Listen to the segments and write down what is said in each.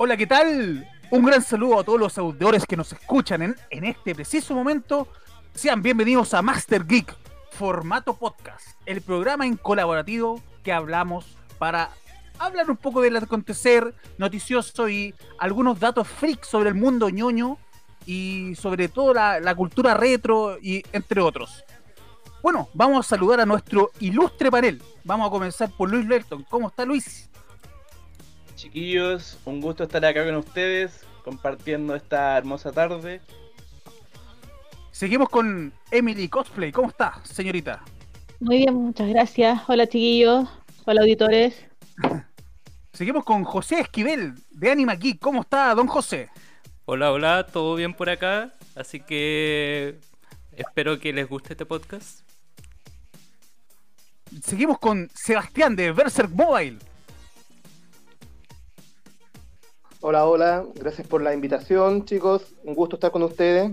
Hola, ¿qué tal? Un gran saludo a todos los auditores que nos escuchan en, en este preciso momento. Sean bienvenidos a Master Geek, formato podcast, el programa en colaborativo que hablamos para hablar un poco del acontecer noticioso y algunos datos freaks sobre el mundo ñoño y sobre todo la, la cultura retro y entre otros. Bueno, vamos a saludar a nuestro ilustre panel. Vamos a comenzar por Luis Lerton. ¿Cómo está Luis? Chiquillos, un gusto estar acá con ustedes, compartiendo esta hermosa tarde. Seguimos con Emily Cosplay. ¿Cómo está, señorita? Muy bien, muchas gracias. Hola chiquillos, hola auditores. Seguimos con José Esquivel de Anima Geek. ¿Cómo está, don José? Hola, hola, todo bien por acá. Así que espero que les guste este podcast. Seguimos con Sebastián de Berserk Mobile. Hola, hola, gracias por la invitación, chicos. Un gusto estar con ustedes.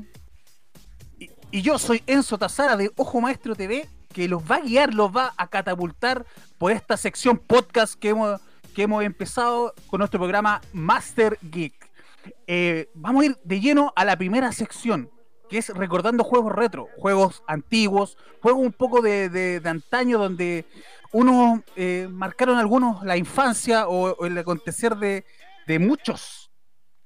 Y, yo soy Enzo Tazara de Ojo Maestro TV, que los va a guiar, los va a catapultar por esta sección podcast que hemos, que hemos empezado con nuestro programa Master Geek. Eh, vamos a ir de lleno a la primera sección, que es recordando juegos retro, juegos antiguos, juegos un poco de, de, de antaño donde unos eh, marcaron algunos la infancia o el acontecer de, de muchos.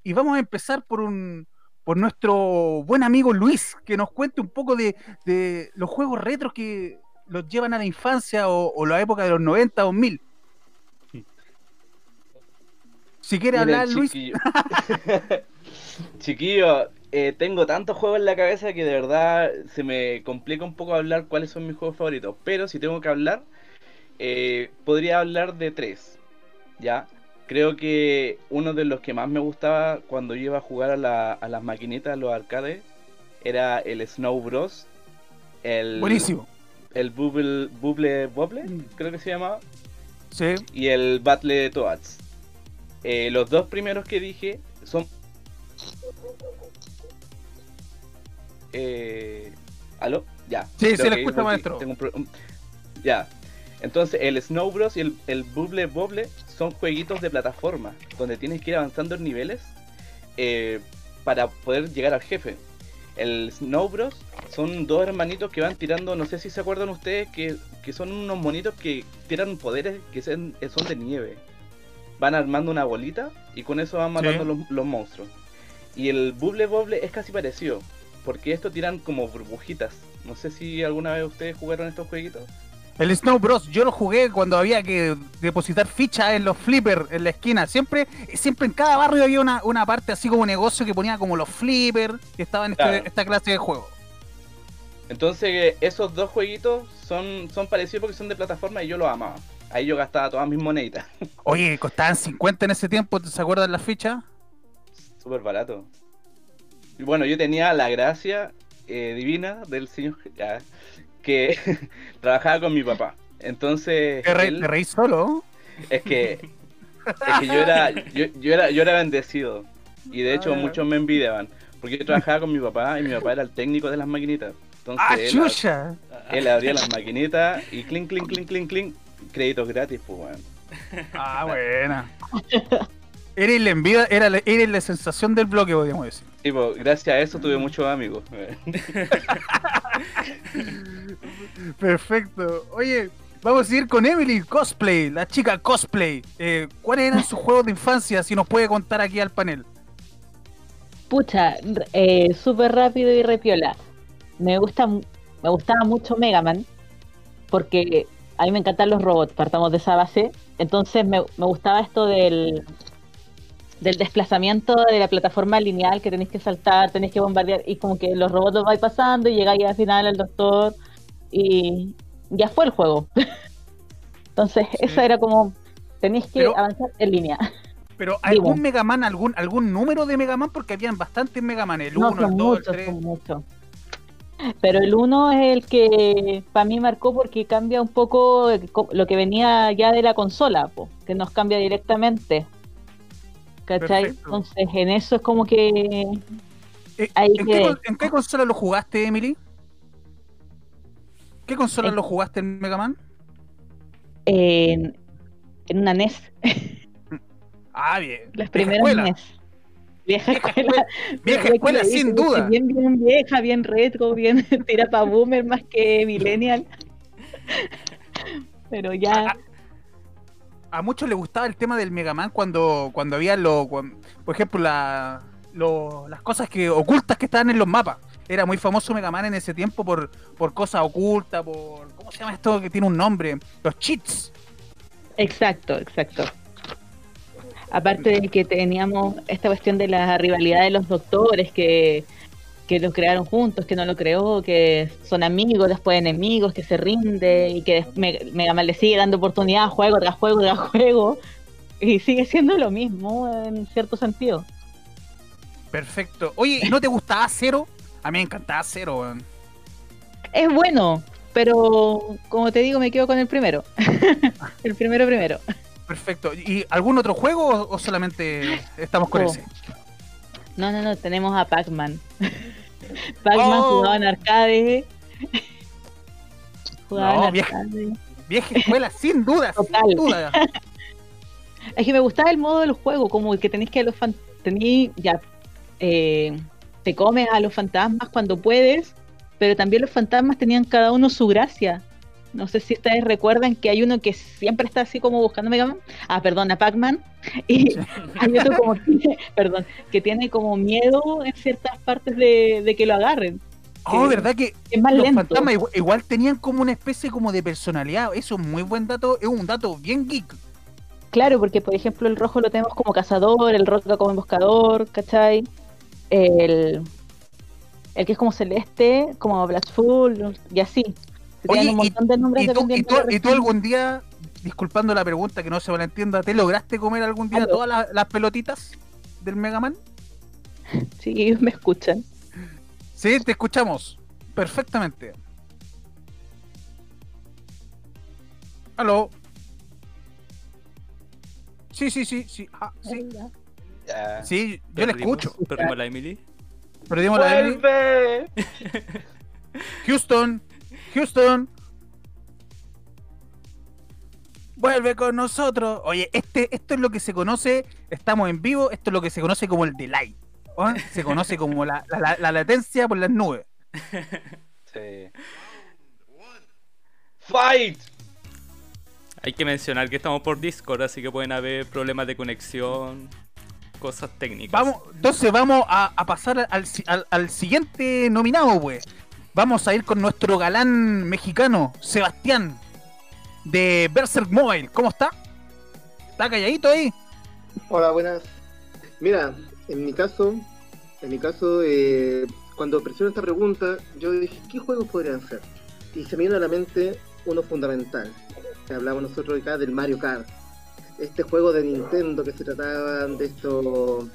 Y vamos a empezar por un por nuestro buen amigo Luis, que nos cuente un poco de, de los juegos retros que los llevan a la infancia o, o la época de los 90 o 1000. Si quiere hablar, Luis. chiquillo. Chiquillo, eh, tengo tantos juegos en la cabeza que de verdad se me complica un poco hablar cuáles son mis juegos favoritos. Pero si tengo que hablar, eh, podría hablar de tres. ¿Ya? Creo que uno de los que más me gustaba cuando yo iba a jugar a, la- a las maquinitas, a los arcades, era el Snow Bros. El, Buenísimo. El Bubble, Bubble Bobble, creo que se llamaba. Sí. y el Battle Toads. Eh, los dos primeros que dije son. Eh, ¿Aló? Ya. Sí, se le que escucha, maestro. Tengo un pro- Ya. Entonces, el Snow Bros. y el, el Bubble Bobble son jueguitos de plataforma donde tienes que ir avanzando en niveles eh, para poder llegar al jefe. El Snow Bros. son dos hermanitos que van tirando, no sé si se acuerdan ustedes, que, que son unos monitos que tiran poderes que son, son de nieve. Van armando una bolita y con eso van matando Sí. los, los monstruos. Y el Bubble Bobble es casi parecido, porque estos tiran como burbujitas. No sé si alguna vez ustedes jugaron estos jueguitos. El Snow Bros. Yo lo jugué cuando había que depositar fichas en los flippers en la esquina. Siempre, siempre en cada barrio había una, una parte así como negocio que ponía como los flippers que estaban en este- esta clase de juego. Entonces eh, esos dos jueguitos son, son parecidos porque son de plataforma y yo los amaba. Ahí yo gastaba todas mis moneditas. Oye, costaban 50 en ese tiempo, ¿se acuerdan las fichas? Súper barato. Y bueno, yo tenía la gracia eh, divina del señor que trabajaba con mi papá. Entonces, Te, re- él- te reís solo. es que, es que yo, era, yo, yo era yo era bendecido. Y de hecho Ah. muchos me envidiaban. Porque yo trabajaba con mi papá y mi papá era el técnico de las maquinitas. Entonces ¡Ah, él, chucha! él abría las maquinitas y clink, clink, clink, clink, clink. Créditos gratis, pues, weón. Ah, buena. Eres la envidia, era la, eres la sensación del bloque, podríamos decir. Tipo, gracias a eso tuve muchos amigos. Perfecto. Oye, vamos a seguir con Emily Cosplay, la chica cosplay. Eh, ¿Cuáles eran sus juegos de infancia? Si nos puede contar aquí al panel. Pucha, eh, súper rápido y repiola. Me gusta, mu- me gustaba mucho Mega Man, porque a mí me encantan los robots, partamos de esa base. Entonces me, me gustaba esto del, del desplazamiento de la plataforma lineal que tenéis que saltar, tenéis que bombardear, y como que los robots vais pasando y llegáis al final al doctor, y ya fue el juego. Entonces, Sí. eso era como, tenéis que Pero- avanzar en línea. Pero algún Dime. Mega Man, algún, algún número de Mega Man, porque habían bastantes Mega Man, el No, 1, son el 2, el muchos, 3. son muchos. Pero el 1 es el que para mí marcó porque cambia un poco lo que venía ya de la consola, po, que nos cambia directamente. ¿Cachai? Perfecto. Entonces en eso es como que Eh, ¿en, que- qué, con- en qué consola lo jugaste, Emily? ¿Qué consola lo jugaste en Mega Man? en, en una NES. Ah, bien. Las primeras. NES. Vieja Vieja escuela. Vieja escuela, sin duda. Bien, bien vieja, bien retro, bien tira pa' boomer más que millennial. Pero ya. A muchos les gustaba el tema del Mega Man cuando, cuando había lo, por ejemplo, la, las cosas que ocultas que estaban en los mapas. Era muy famoso Mega Man en ese tiempo por, por cosas ocultas, por ¿cómo se llama esto que tiene un nombre? Los cheats. Exacto, exacto. Aparte de que teníamos esta cuestión de la rivalidad de los doctores que, que lo crearon juntos, que no lo creó, que son amigos, después enemigos, que se rinde y que Me- Mega Man le sigue dando oportunidad juego tras juego tras juego y sigue siendo lo mismo en cierto sentido. Perfecto. Oye, ¿y no te gustaba Cero? A mí me encantaba Cero, weón. Es bueno, pero como te digo, me quedo con el primero. el primero primero. Perfecto. ¿Y algún otro juego o, o solamente estamos con Oh. ese? No, no, no, tenemos a Pac-Man. Pac-Man Oh. jugaba en arcade. Jugaba No, en vieja. arcade. Vieja escuela, sin duda, Total. sin duda. Es que me gustaba el modo del juego, como que tenéis que a los tení- ya eh, te comes a los fantasmas cuando puedes, pero también los fantasmas tenían cada uno su gracia. No sé si ustedes recuerdan que hay uno que siempre está así como buscando Mega Man. Ah, perdón, a Pac-Man. Y hay otro como que, perdón, que tiene como miedo en ciertas partes de, de que lo agarren. Oh. ¿verdad que Es más los lento. fantasmas igual, igual tenían como una especie como de personalidad? Eso es muy buen dato, es un dato bien geek. Claro, porque por ejemplo el rojo lo tenemos como cazador, el roca como emboscador, ¿cachai? El, el que es como celeste, como Blackful, y así. Oye, Tienen un montón de nombres ¿Y tú, y, dependiendo tú, de la y tú región. algún día, disculpando la pregunta que no se malentienda, ¿te lograste comer algún día Aló. todas las, las pelotitas del Mega Man? Sí, me escuchan. Sí, te escuchamos perfectamente. Aló. Sí, sí, sí, sí. ah, sí. Sí, yo le escucho. Perdimos la Emily. Perdimos la Emily. Houston, Houston. Vuelve con nosotros. Oye, este, esto es lo que se conoce, estamos en vivo, esto es lo que se conoce como el delay. ¿o? Se conoce como la, la- la- la latencia por las nubes. Sí. ¡Fight! Hay que mencionar que estamos por Discord, así que pueden haber problemas de conexión, cosas técnicas. Vamos, entonces vamos a, a pasar al- al siguiente nominado, pues. Vamos a ir con nuestro galán mexicano, Sebastián, de Berserk Mobile. ¿Cómo está? ¿Está calladito ahí? Hola, buenas. Mira, en mi caso, en mi caso, eh, cuando presioné esta pregunta, yo dije, ¿qué juegos podrían ser? Y se me vino a la mente uno fundamental. Hablamos nosotros acá del Mario Kart. Este juego de Nintendo que se trataba de estos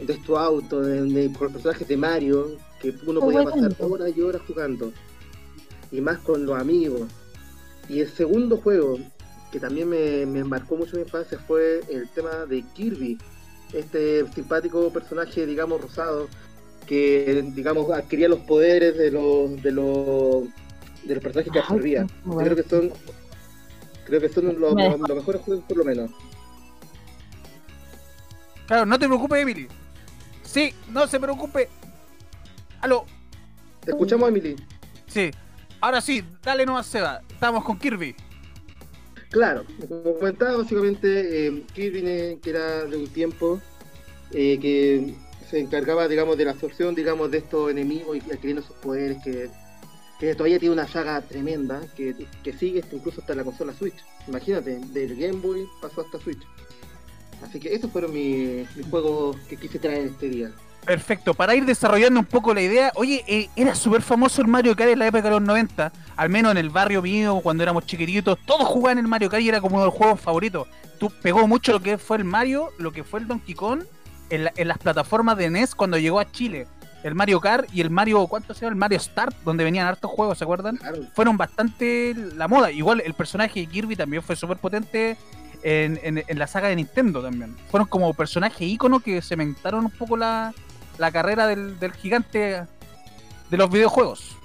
de estos autos, de, de- los personajes de Mario, que uno podía pasar horas y horas jugando. Y más con los amigos. Y el segundo juego, que también me, me marcó mucho mi infancia, fue el tema de Kirby. Este simpático personaje, digamos, rosado, que, digamos, adquiría los poderes de los, de los, de los personajes que absorbía. creo que son, creo que son los, los- los mejores juegos, por lo menos. Claro, no te preocupes, Emily. Sí, no se preocupe. Aló. Te escuchamos, Emily. Sí. Ahora sí, dale nomás, Seba. Estamos con Kirby. Claro, como comentaba, básicamente eh, Kirby, que era de un tiempo eh, que se encargaba, digamos, de la absorción, digamos, de estos enemigos y adquiriendo sus poderes, que, que todavía tiene una saga tremenda, que, que sigue incluso hasta la consola Switch. Imagínate, del Game Boy pasó hasta Switch. Así que esos fueron mis, mis juegos que quise traer este día. Perfecto. Para ir desarrollando un poco la idea, oye, eh, era súper famoso el Mario Kart en la época de los 90. Al menos en el barrio mío, cuando éramos chiquititos, todos jugaban el Mario Kart y era como uno de los juegos favoritos. Tú pegó mucho lo que fue el Mario, lo que fue el Donkey Kong en, la- en las plataformas de NES cuando llegó a Chile. El Mario Kart y el Mario, ¿cuánto se llama? El Mario Start, donde venían hartos juegos, ¿se acuerdan? Claro, fueron bastante la moda. Igual el personaje de Kirby también fue súper potente en, en- en la saga de Nintendo también. Fueron como personajes íconos que cementaron un poco la, la carrera del, del gigante de los videojuegos.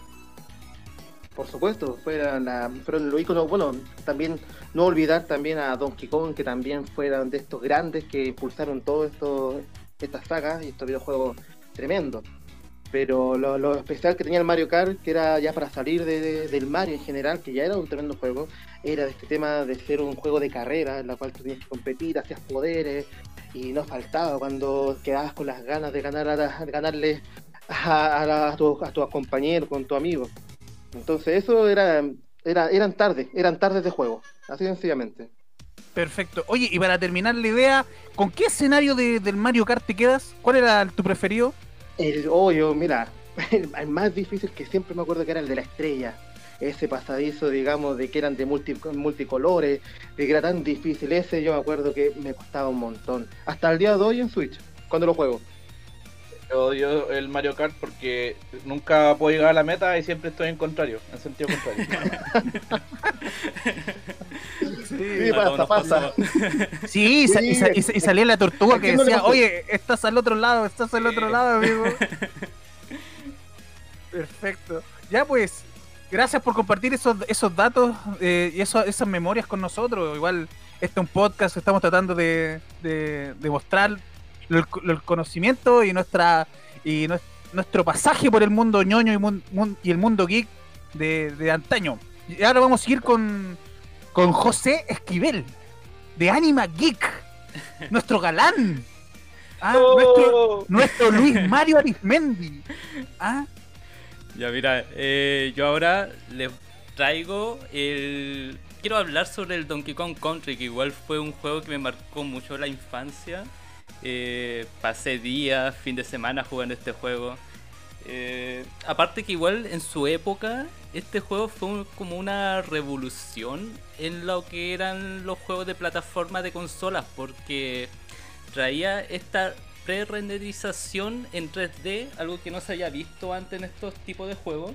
Por supuesto, fueron, la, fueron los iconos, bueno, también no olvidar también a Donkey Kong, que también fueron de estos grandes que impulsaron todo esto, estas sagas y estos videojuegos tremendos. Pero lo, especial que tenía el Mario Kart, que era ya para salir de- de- del Mario en general, que ya era un tremendo juego, era este tema de ser un juego de carrera, en la cual tú tenías que competir, hacías poderes, y no faltaba cuando quedabas con las ganas de ganar a de ganarle a, a la- a tu, a tu compañero, con tu amigo. Entonces eso era, era eran tardes, eran tardes de juego, así sencillamente. Perfecto. Oye, y para terminar la idea, ¿con qué escenario de- del Mario Kart te quedas? ¿Cuál era tu preferido? El hoyo, mira, el más difícil que siempre me acuerdo que era el de la estrella. Ese pasadizo, digamos, de que eran de multi- multicolores, de que era tan difícil. Ese yo me acuerdo que me costaba un montón. Hasta el día de hoy en Switch, cuando lo juego. Yo odio el Mario Kart porque nunca puedo llegar a la meta y siempre estoy en contrario, en sentido contrario. Sí, pasa, pasa. Sí, y, sa- y sa- y sa- y salía la tortuga ¿A que decía, oye, estás al otro lado, estás al otro lado, amigo. Perfecto. Ya pues, gracias por compartir esos, esos datos eh, y eso- esas memorias con nosotros. Igual, este es un podcast, estamos tratando de, de, de mostrar el, el conocimiento y nuestra y nues- nuestro pasaje por el mundo ñoño y, mun- mun- y el mundo geek de, de antaño. Y ahora vamos a seguir con, con José Esquivel, de Anima Geek, nuestro galán. Ah, nuestro, ¡Oh! nuestro Luis Mario Arismendi. Ah, Ya mira, eh, yo ahora les traigo el... Quiero hablar sobre el Donkey Kong Country, que igual fue un juego que me marcó mucho la infancia. Eh, pasé días, fin de semana jugando este juego. Eh, aparte que igual en su época este juego fue como una revolución en lo que eran los juegos de plataforma de consolas porque traía esta pre-renderización en 3D, algo que no se había visto antes en estos tipos de juegos.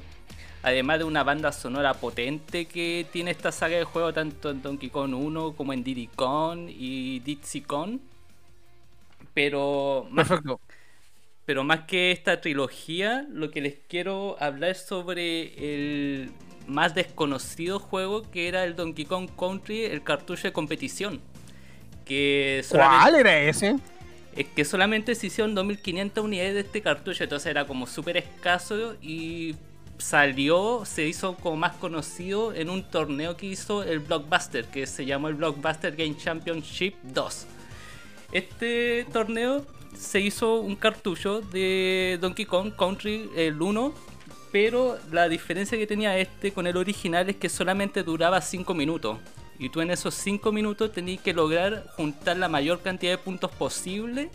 Además de una banda sonora potente que tiene esta saga de juego tanto en Donkey Kong 1 como en Diddy Kong y Dixie Kong. Pero más perfecto. pero más que esta trilogía, lo que les quiero hablar es sobre el más desconocido juego que era el Donkey Kong Country, el cartucho de competición. Que solamente, ¿Cuál era ese? Es que solamente se hicieron 2500 unidades de este cartucho, entonces era como súper escaso y salió, se hizo como más conocido en un torneo que hizo el Blockbuster, que se llamó el Blockbuster Game Championship 2. Este torneo se hizo un cartucho de Donkey Kong Country el 1, pero la diferencia que tenía este con el original es que solamente duraba 5 minutos. Y tú en esos 5 minutos tenías que lograr juntar la mayor cantidad de puntos posible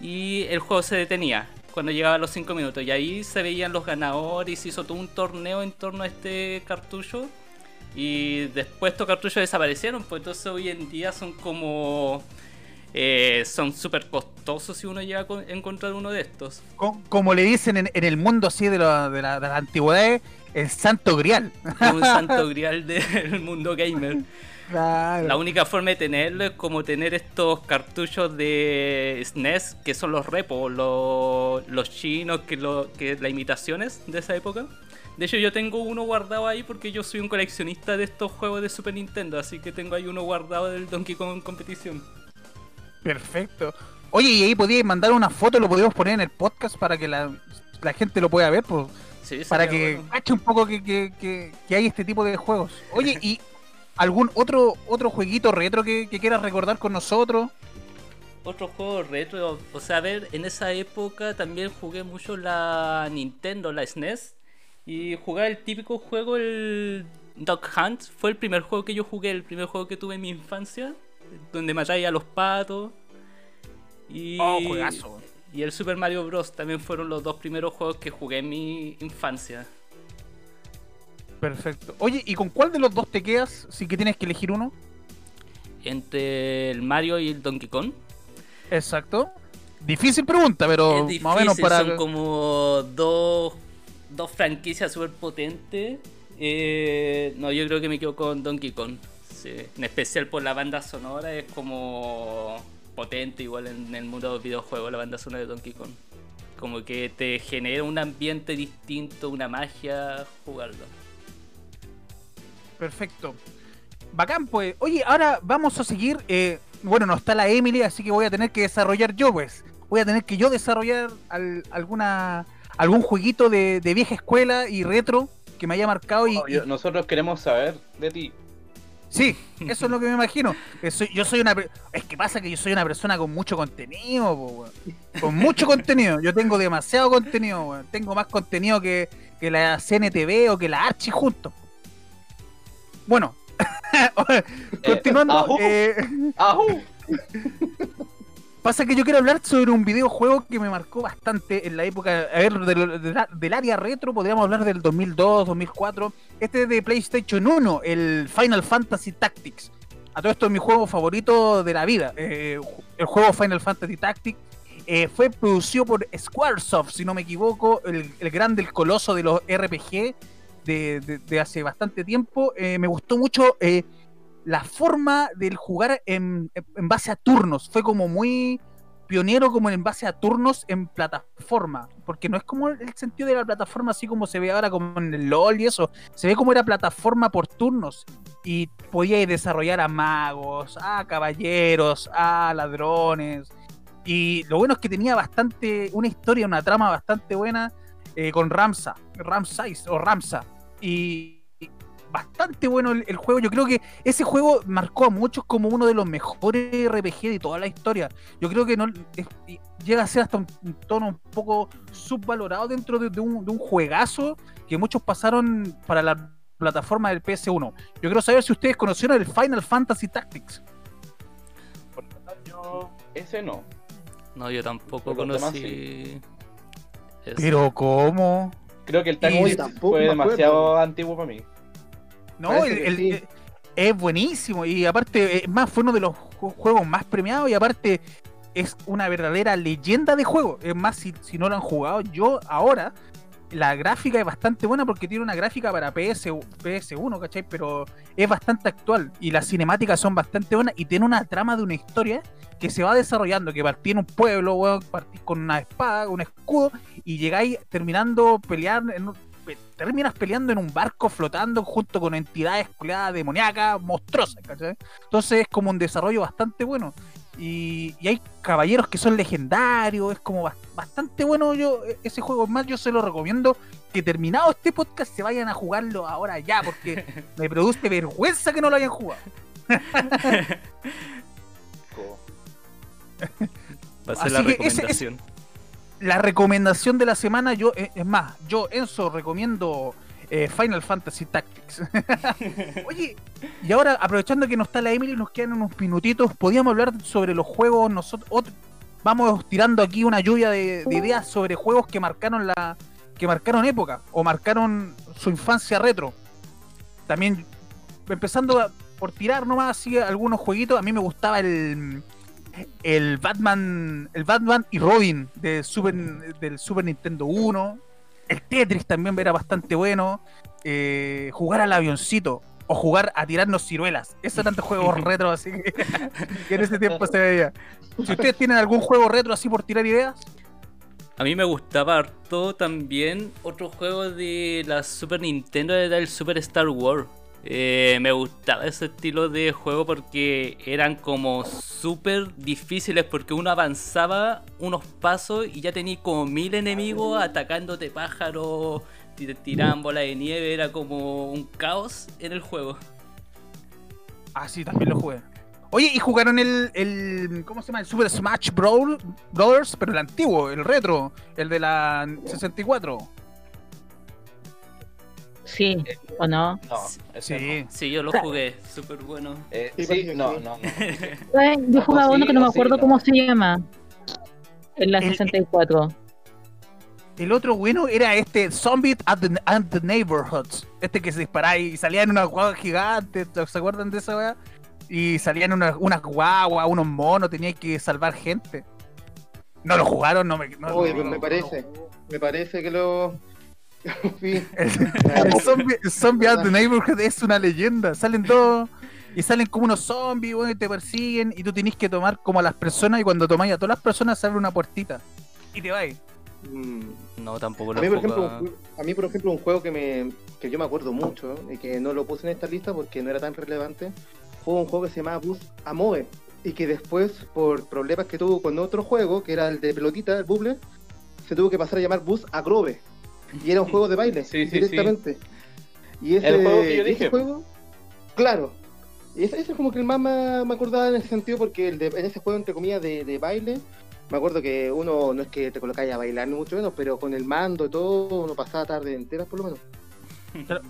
y el juego se detenía cuando llegaba a los 5 minutos. Y ahí se veían los ganadores y se hizo todo un torneo en torno a este cartucho. Y después estos cartuchos desaparecieron, pues entonces hoy en día son como... eh, son súper costosos si uno llega a con- encontrar uno de estos. Co- Como le dicen en, en el mundo así de, la- de, la- de antigüedades, el santo grial. Un santo grial del mundo gamer. Claro. La única forma de tenerlo es como tener estos cartuchos de SNES, que son los repos, los, los chinos, que, lo, que las imitaciones de esa época. De hecho, yo tengo uno guardado ahí porque yo soy un coleccionista de estos juegos de Super Nintendo, así que tengo ahí uno guardado del Donkey Kong Competición. Perfecto. Oye, y ahí podíais mandar una foto, lo podíamos poner en el podcast para que la, la gente lo pueda ver, pues, Sí, para que bueno. cache un poco que, que, que- que hay este tipo de juegos. Oye, ¿y algún otro otro jueguito retro que, que quieras recordar con nosotros? Otro juego retro, o sea, a ver, en esa época también jugué mucho la Nintendo, la SNES, y jugar el típico juego, el Dog Hunt, fue el primer juego que yo jugué, el primer juego que tuve en mi infancia, donde matáis a los patos. Y, Oh, juegazo. y el Super Mario Bros. también fueron los dos primeros juegos que jugué en mi infancia. Perfecto. Oye, ¿y con cuál de los dos te quedas si que tienes que elegir uno? Entre el Mario y el Donkey Kong. Exacto. Difícil pregunta, pero es más o menos para... son como dos, dos franquicias súper potentes. Eh, no, yo creo que me quedo con Donkey Kong. Sí, En especial por la banda sonora, es como potente igual en el mundo de los videojuegos, la banda sonora de Donkey Kong. Como que te genera un ambiente distinto, una magia jugarlo. Perfecto. Bacán, pues. Oye, ahora vamos a seguir. eh, bueno, no está la Emily, así que voy a tener que desarrollar yo, pues. Voy a tener que yo desarrollar al- alguna algún jueguito de, de vieja escuela y retro que me haya marcado y, Obvio, Nosotros queremos saber de ti. Sí, eso es lo que me imagino. Soy- yo soy una. Es que pasa que yo soy una persona con mucho contenido, po. Con mucho contenido. Yo tengo demasiado contenido, weón. Tengo más contenido que, que la CNTV o que la Archie juntos. Bueno, continuando. ajú. eh, ¡Ajú! Pasa que yo quiero hablar sobre un videojuego que me marcó bastante en la época, a ver, del, del- del área retro, podríamos hablar del 2002, 2004. Este es de PlayStation 1, el Final Fantasy Tactics. A todo esto es mi juego favorito de la vida. eh, el juego Final Fantasy Tactics eh, fue producido por Squaresoft, si no me equivoco, el, el grande, el coloso de los RPG de, hace bastante tiempo. Eh, me gustó mucho eh, la forma del jugar en, en base a turnos. Fue como muy pionero como en base a turnos en plataforma. Porque no es como el sentido de la plataforma así como se ve ahora como en el LOL y eso. Se ve como era plataforma por turnos. Y podíais desarrollar a magos, a caballeros, a ladrones. Y lo bueno es que tenía bastante, una historia, una trama bastante buena eh, con Ramsa, Ramsais o Ramsa. Y y bastante bueno el, el juego. Yo creo que ese juego marcó a muchos como uno de los mejores RPG de toda la historia. Yo creo que no es- llega a ser hasta un, un tono un poco subvalorado dentro de, de un, de un juegazo que muchos pasaron para la plataforma del PS1. Yo quiero saber si ustedes conocieron el Final Fantasy Tactics. Yo, ese no. No, yo tampoco Pero conocí. Eso. Pero ¿cómo? Creo que el tampoco fue demasiado antiguo para mí. No, Parece el- que el- sí. eh, es buenísimo y aparte, es más, fue uno de los ju- juegos más premiados y aparte es una verdadera leyenda de juego. Es más, si, si no lo han jugado, yo ahora, la gráfica es bastante buena porque tiene una gráfica para PS, PS1, ¿cachai? Pero es bastante actual y las cinemáticas son bastante buenas y tiene una trama de una historia que se va desarrollando, que partí en un pueblo, weón, partís con una espada, un escudo y llegáis terminando pelear en un- terminas peleando en un barco flotando junto con entidades culiadas demoníacas monstruosas, ¿cachai? Entonces es como un desarrollo bastante bueno. Y, y hay caballeros que son legendarios, es como bas- bastante bueno yo e- ese juego. Es más, yo se lo recomiendo que terminado este podcast se vayan a jugarlo ahora ya, porque me produce vergüenza que no lo hayan jugado. Va a ser Así la que ese- ese- recomendación. la recomendación de la semana, yo, eh, es más, yo, Enzo, recomiendo eh, Final Fantasy Tactics. Oye, y ahora, aprovechando que no está la Emily, nos quedan unos minutitos, podíamos hablar sobre los juegos, nosotros, ot- vamos tirando aquí una lluvia de, de ideas sobre juegos que marcaron la que marcaron época o marcaron su infancia retro. También, empezando por tirar nomás así algunos jueguitos, a mí me gustaba el el Batman, el Batman y Robin de Super, del Super Nintendo 1. El Tetris también era bastante bueno. Eh, jugar al avioncito o jugar a tirarnos ciruelas. Esos eran de juegos retro, así que, que en ese tiempo se veía. Si ustedes tienen algún juego retro así por tirar ideas, A mí me gustaba harto también otro juego de la Super Nintendo, era el Super Star Wars. Eh, me gustaba ese estilo de juego porque eran como súper difíciles porque uno avanzaba unos pasos y ya tenía como mil enemigos atacándote pájaros, tiraban bola de nieve, era como un caos en el juego. ah, sí, también lo jugué. Oye, y jugaron el, el ¿cómo se llama? El Super Smash Brawl, Brothers, pero el antiguo, el retro, el de la 64. Sí, ¿o no? No, Sí. Sí, yo lo jugué, súper bueno. no. Eh, Sí, no, no, no. Yo jugaba uno que no me sí, acuerdo no. cómo se llama. En la El- 64. El otro bueno era este Zombie at the, at the Neighborhoods. Este que se disparaba y salía en una guagua gigante. ¿Se acuerdan de esa weá? Y salían unas unas guaguas, unos monos, tenía que salvar gente. No lo jugaron, no me. No, Oye, no, no, me no, parece. no. Me parece que lo. Sí. El, el zombie, el zombie at the Neighborhood es una leyenda. Salen todos. Y salen como unos zombies, y te persiguen. Y tú tenés que tomar como a las personas. Y cuando tomáis a todas las personas, se abre una puertita. Y te vais. Mm. No, tampoco A lo mí, por ejemplo, un- a mí, por ejemplo, un juego que, me, que yo me acuerdo mucho y que no lo puse en esta lista porque no era tan relevante, fue un juego que se llamaba Bus Amoe y que después, por problemas que tuvo con otro juego, que era el de pelotita, el Bubble, se tuvo que pasar a llamar Bus Agrobe. Y era un juego de baile, Sí, sí, directamente. Y ese, El juego que yo ese dije. juego, claro. Y ese, ese es como que el más me, me acordaba en ese sentido porque el de- en ese juego, entre comillas, de, de baile, me acuerdo que uno no es que te colocáis a bailar, ni mucho menos, pero con el mando y todo, uno pasaba tarde enteras por lo menos.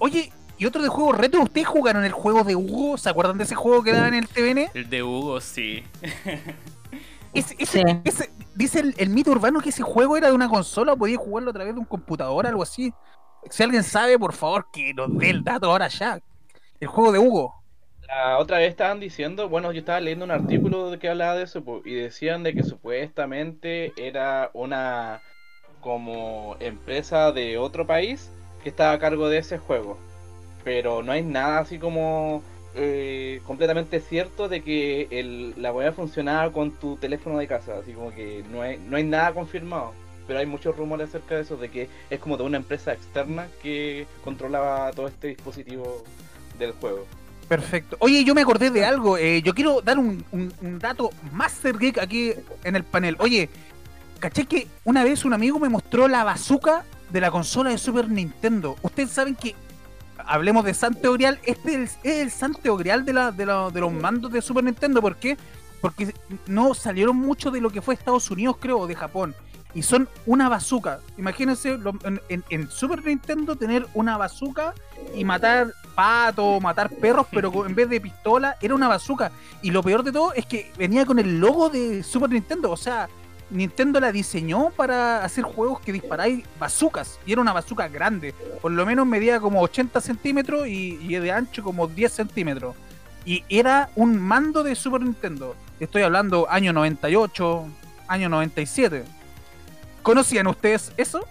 Oye, y otro de juegos retro, ¿ustedes jugaron el juego de Hugo? ¿Se acuerdan de ese juego que daba en el TVN? El de Hugo, sí. Ese, ese- Sí. ese- dice el, el mito urbano que ese juego era de una consola, podía jugarlo a través de un computador, algo así. Si alguien sabe, por favor, que nos dé el dato ahora ya. El juego de Hugo. La otra vez estaban diciendo, bueno, yo estaba leyendo un artículo de que hablaba de eso y decían de que supuestamente era una como empresa de otro país que estaba a cargo de ese juego. Pero no hay nada así como eh, completamente cierto de que el, la weá funcionaba con tu teléfono de casa, así como que no hay, no hay nada confirmado. Pero hay muchos rumores acerca de eso, de que es como de una empresa externa que controlaba todo este dispositivo del juego. Perfecto. Oye, yo me acordé de algo. eh, yo quiero dar un, dato Master Geek aquí en el panel. Oye, caché que una vez un amigo me mostró la bazooka de la consola de Super Nintendo. Ustedes saben que, hablemos de Santo Grial, este es, es el Santo Grial de, la, de, de los mandos de Super Nintendo. ¿Por qué? Porque no salieron mucho de lo que fue Estados Unidos, creo, o de Japón. Y son una bazooka. Imagínense lo- en, en- Super Nintendo tener una bazooka y matar patos, matar perros, pero en vez de pistola era una bazooka. Y lo peor de todo es que venía con el logo de Super Nintendo. O sea, Nintendo la diseñó para hacer juegos que disparáis bazookas. Y era una bazooka grande. Por lo menos medía como 80 centímetros y, y de ancho como 10 centímetros. Y era un mando de Super Nintendo. Estoy hablando año 98, año 97. ¿Conocían ustedes eso?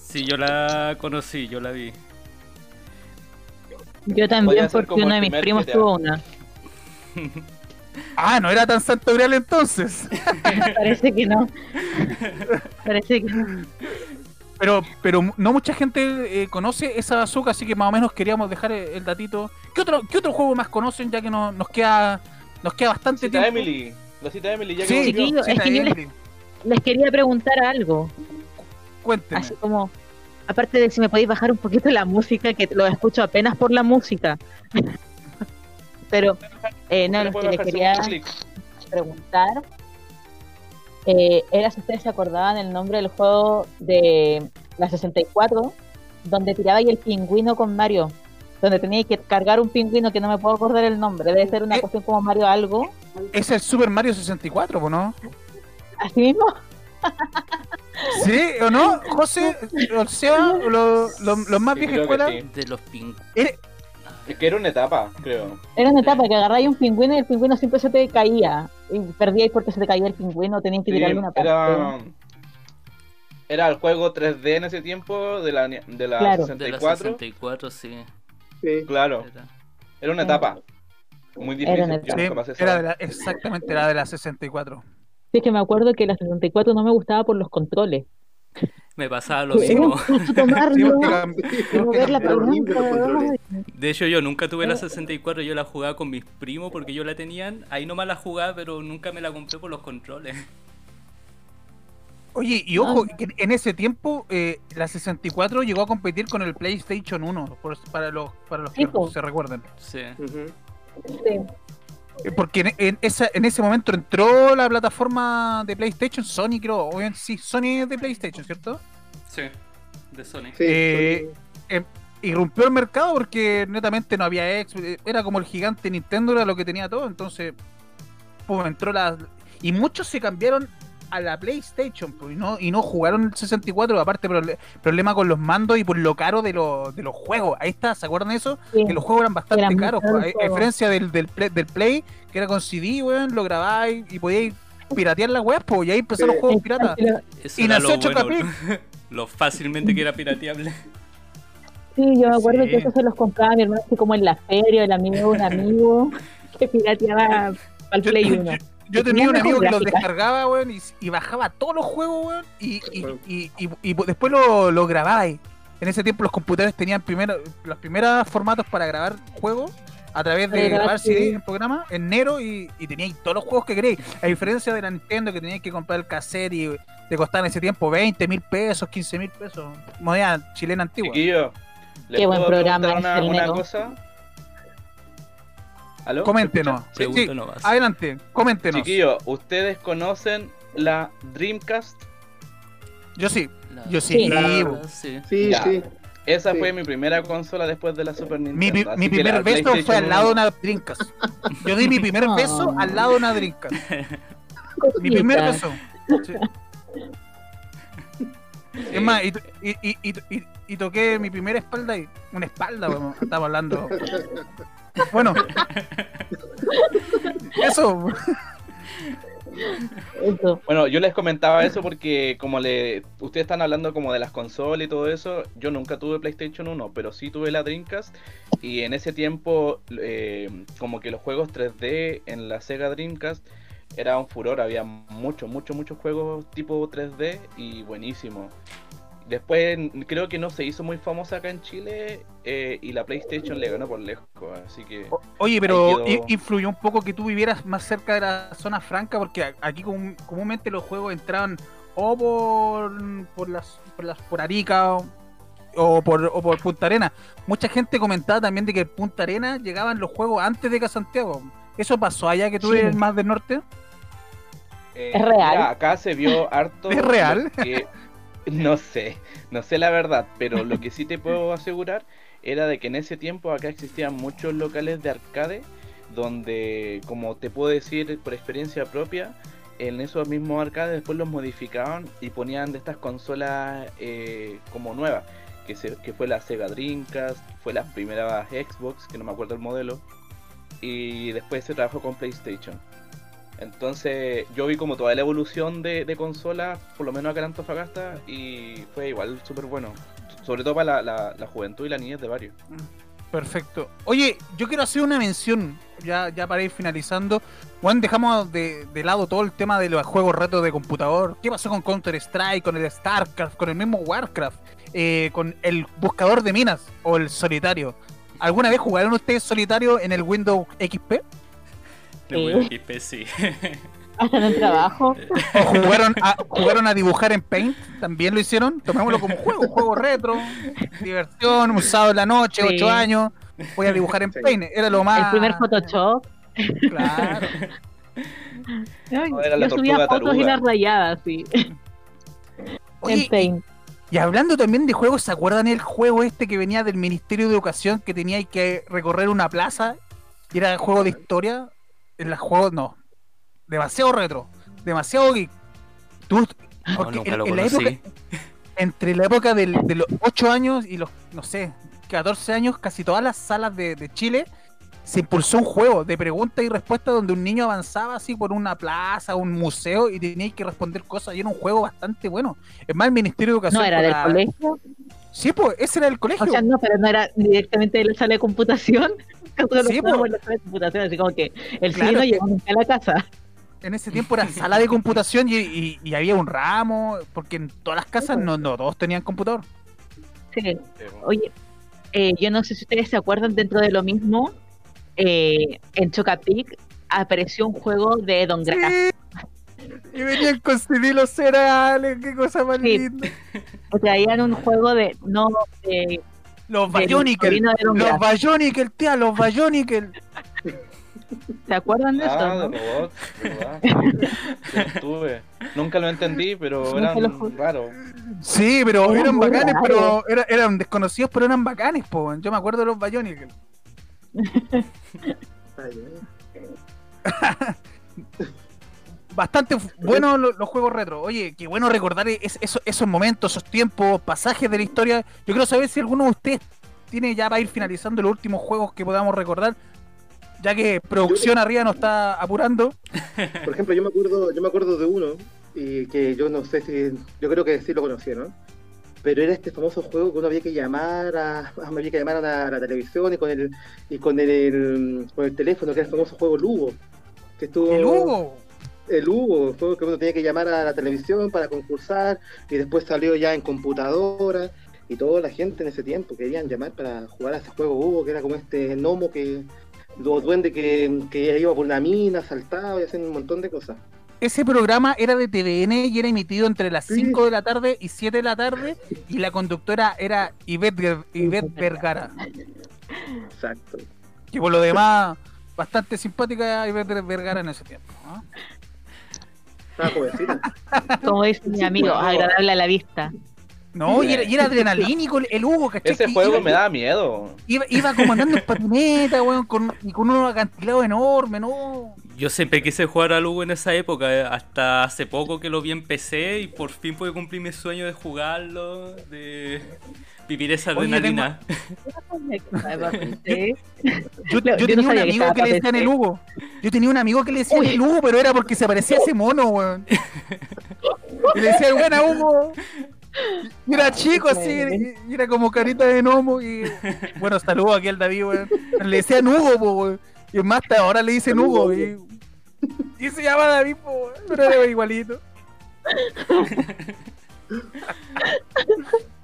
Sí, yo la conocí, yo la vi. Yo también, porque uno de mis primos GTA. tuvo una. Ah, no era tan santo grial entonces. Parece que no. Parece que no. Pero, pero no mucha gente eh, conoce esa bazooka, así que más o menos queríamos dejar el, el datito. ¿Qué otro, ¿Qué otro juego más conocen? Ya que no, nos queda nos queda bastante Cita tiempo. Emily, la cita de Emily ya Sí, que volvió. chiquillo. cita es que yo les- Emily. Les quería preguntar algo. Cuénteme. Así como, aparte de si me podéis bajar un poquito la música, que lo escucho apenas por la música. Pero, eh, no, lo que les bajar quería preguntar eh, era si ustedes se acordaban el nombre del juego de la 64, donde tiraba ahí el pingüino con Mario. Donde tenía que cargar un pingüino que no me puedo acordar el nombre. Debe ser una Eh. cuestión como Mario algo. Es el Super Mario 64, ¿o no? Así mismo. ¿Sí o no? José, o sea, lo- lo- los más Sí, vieja creo que escuela. sí. De los ping. Es que era una etapa, creo. Era una etapa que agarráis un pingüino y el pingüino siempre se te caía. Y perdíais porque se te caía el pingüino, tenían que Sí, tirarle una parte. era, era el juego 3D en ese tiempo de la, de la Claro. De la 64. 64, sí. Sí. Claro, Era. era una Sí. etapa. Muy Era difícil. etapa. sí, era edad. de la- exactamente, era de la 64. Sí, es que me acuerdo que la 64 no me gustaba por los controles. Me pasaba lo mismo. tomarlo mover la ay. De hecho, yo nunca tuve la 64, yo la jugaba con mis primos porque yo la tenían. Ahí nomás la jugaba, pero nunca me la compré por los controles. Oye, y ojo, que en ese tiempo eh, la 64 llegó a competir con el PlayStation 1, por- para los, para los que se recuerden. Sí. Sí. Eh, Porque en, en esa, en ese momento entró la plataforma de PlayStation, Sony creo, obviamente sí, Sony es de PlayStation, ¿cierto? Sí. De Sony. Sí, Eh, sí. Irrumpió el mercado porque netamente no había ex, eh, era como el gigante Nintendo, era lo que tenía todo, entonces pues entró la... Y muchos se cambiaron a la PlayStation pues, y, no, y no jugaron el 64, aparte problema con los mandos y por lo caro de, los de los juegos. Ahí está, ¿se acuerdan de eso? Sí. Que los juegos eran bastante Eran caros, pues, a, a juegos. diferencia del, del, play, del Play, que era con CD, weón, lo grabáis y podíais piratear la web, pues, y ahí empezaron los juegos piratas. Eso Y nació lo bueno. lo fácilmente que era pirateable. Sí, yo me acuerdo Sí. que eso se los compraba mi hermano así como en la feria, el amigo de un amigo que pirateaba al Play yo- 1. Yo tenía un amigo que los descargaba, weón, y, y bajaba todos los juegos, weón, y, y, y, y- y después lo, lo grababa ahí. En ese tiempo los computadores tenían primero, los primeros formatos para grabar juegos a través de grabar CD en programa en Nero y, y teníais todos los juegos que queréis. A diferencia de la Nintendo que teníais que comprar el cassette y te costaba en ese tiempo 20 mil pesos, 15 mil pesos, moneda chilena antigua. Chiquillo, ¿les Qué buen puedo programa una, el una cosa? ¿Aló? Coméntenos. Sí, Pregunto nomás. adelante, coméntenos. Chiquillo, ¿ustedes conocen la Dreamcast? Yo sí, La- yo sí. Sí. Sí. Sí, Ya. sí. Esa Sí. fue mi primera consola después de la Super Nintendo. Mi, mi primer beso fue al lado de 1 una Dreamcast. Yo di mi primer Ah. beso al lado de una Dreamcast. Mi primer beso. Sí. Es más, y, y, y, y, toqué mi primera espalda y una espalda, estaba hablando. Bueno, eso. Eso. Bueno, yo les comentaba eso porque como le ustedes están hablando como de las consolas y todo eso, yo nunca tuve PlayStation 1, pero sí tuve la Dreamcast y en ese tiempo eh, como que los juegos 3D en la Sega Dreamcast era un furor, había muchos, muchos, muchos juegos tipo 3D y buenísimo. Después creo que no se hizo muy famosa acá en Chile eh, y la PlayStation le ganó por lejos, así que... O- Oye, pero quedó. influyó un poco que tú vivieras más cerca de la zona franca, porque a- aquí común- comúnmente los juegos entraban o por, por las por las por Arica o, o por, o por Punta Arena. Mucha gente comentaba también de que Punta Arena llegaban los juegos antes de que a Santiago. ¿Eso pasó allá que tú Sí. eres más del norte? Eh, ¿Es real? acá se vio harto. ¿Es real? que- no sé, no sé la verdad, pero lo que sí te puedo asegurar era de que en ese tiempo acá existían muchos locales de arcade donde, como te puedo decir por experiencia propia, en esos mismos arcades después los modificaban y ponían de estas consolas eh, como nuevas, que, se, fue la Sega Dreamcast, fue la primera Xbox, que no me acuerdo el modelo, y después se trabajó con PlayStation. Entonces yo vi como toda la evolución de, de consolas, por lo menos acá en Antofagasta, y fue igual súper bueno. Sobre todo para la, la- la juventud y la niñez de varios. Perfecto. Oye, yo quiero hacer una mención, ya, ya para ir finalizando. Bueno, dejamos de, de lado todo el tema de los juegos retos de computador. ¿Qué pasó con Counter-Strike, con el StarCraft, con el mismo Warcraft, eh, con el buscador de minas o el solitario? ¿Alguna vez jugaron ustedes solitario en el Windows XP? De Windows XP, sí. Hasta en el trabajo. ¿O jugaron a, jugaron a dibujar en Paint? ¿También lo hicieron? Tomémoslo como juego, un juego retro, diversión, un sábado en la noche, Sí. 8 años. Voy a dibujar en Sí. Paint. Era lo más. El primer Photoshop. Claro. Ay, No, era la yo subía fotos y taruga. las rayaba, sí. Oye, en Paint. Y hablando también de juegos, ¿se acuerdan el juego este que venía del Ministerio de Educación que tenía que recorrer una plaza? Y era juego de historia. En los juegos, no. Demasiado retro. Demasiado geek. Tú, No, porque nunca en- lo en la conocí. época- entre la época del- de los 8 años y los, no sé, 14 años, casi todas las salas de, de Chile se impulsó un juego de preguntas y respuestas donde un niño avanzaba así por una plaza, un museo y tenía que responder cosas. Y era un juego bastante bueno. Es más, el Ministerio de Educación. No era del la- colegio. Sí, pues, ese era el colegio. O sea, no, pero no era directamente de la sala de computación. Sí, en la sala de computación, así como que el Claro, sí no que- llegó nunca a la casa. En ese tiempo era sala de computación y, y- y había un ramo, porque en todas las casas no, no todos tenían computador. Sí. Oye, eh, yo no sé si ustedes se acuerdan dentro de lo mismo. eh, en Chocapic apareció un juego de Don Grass. Y venían con CD los cereales, qué cosa más Sí. linda. Traían un juego de. No, de. Los Don los. Bionicle, tía, los Bionicle. ¿Se acuerdan de eso? Ah, no? Los tuve. Nunca lo entendí, pero eran raros. Sí, pero Eran bacanes, pero era- eran desconocidos, pero eran bacanes, po. Yo me acuerdo de los Bionicle. Bastante buenos lo- los, juegos retro. Oye, qué bueno recordar es- eso- esos momentos, esos tiempos, pasajes de la historia. Yo quiero saber si alguno de ustedes tiene ya para ir finalizando los últimos juegos que podamos recordar, ya que producción arriba nos está apurando. Por ejemplo, yo me acuerdo, yo me acuerdo de uno y que yo no sé si, yo creo que sí lo conocieron, pero era este famoso juego que uno había que llamar a, había que llamar a la, a la televisión y con el y con el, con el teléfono, que era el famoso juego Lugo, que estuvo El Hugo. El Hugo, fue que uno tenía que llamar a la televisión para concursar y después salió ya en computadora y toda la gente en ese tiempo querían llamar para jugar a ese juego Hugo, que era como este gnomo que, o duende que, que iba por una mina, saltaba y hacían un montón de cosas. Ese programa era de TVN y era emitido entre las Sí. 5 de la tarde y 7 de la tarde y la conductora era Ivette, Ivette Vergara. Exacto. Que por lo demás, bastante simpática Ivette Vergara en ese tiempo. ¿no? Estaba jovencita. Como dice mi amigo, agradable a la vista. No, y era, y era adrenalínico el, el Hugo, ¿cachai? Ese Que juego iba, me da miedo. Iba, iba como andando en patineta, weón, con, y con unos acantilados enormes, ¿no? Yo siempre quise jugar al Hugo en esa época, eh, hasta hace poco que lo vi en PC y por fin pude cumplir mi sueño de jugarlo, de vivir esa adrenalina. Yo, Yo- tenía no un que amigo estaba que le decían el Hugo. Yo tenía un amigo que le decían el Hugo, pero era porque se parecía a ese mono, weón. Y le decía, buena Hugo. Y era chico así, y era como carita de gnomo. Y bueno, saludos aquí al David, weón. Le decían Hugo, po, weón. Y es más, hasta ahora le dicen Hugo. Y, y se llama David, po, weón. Pero era igualito.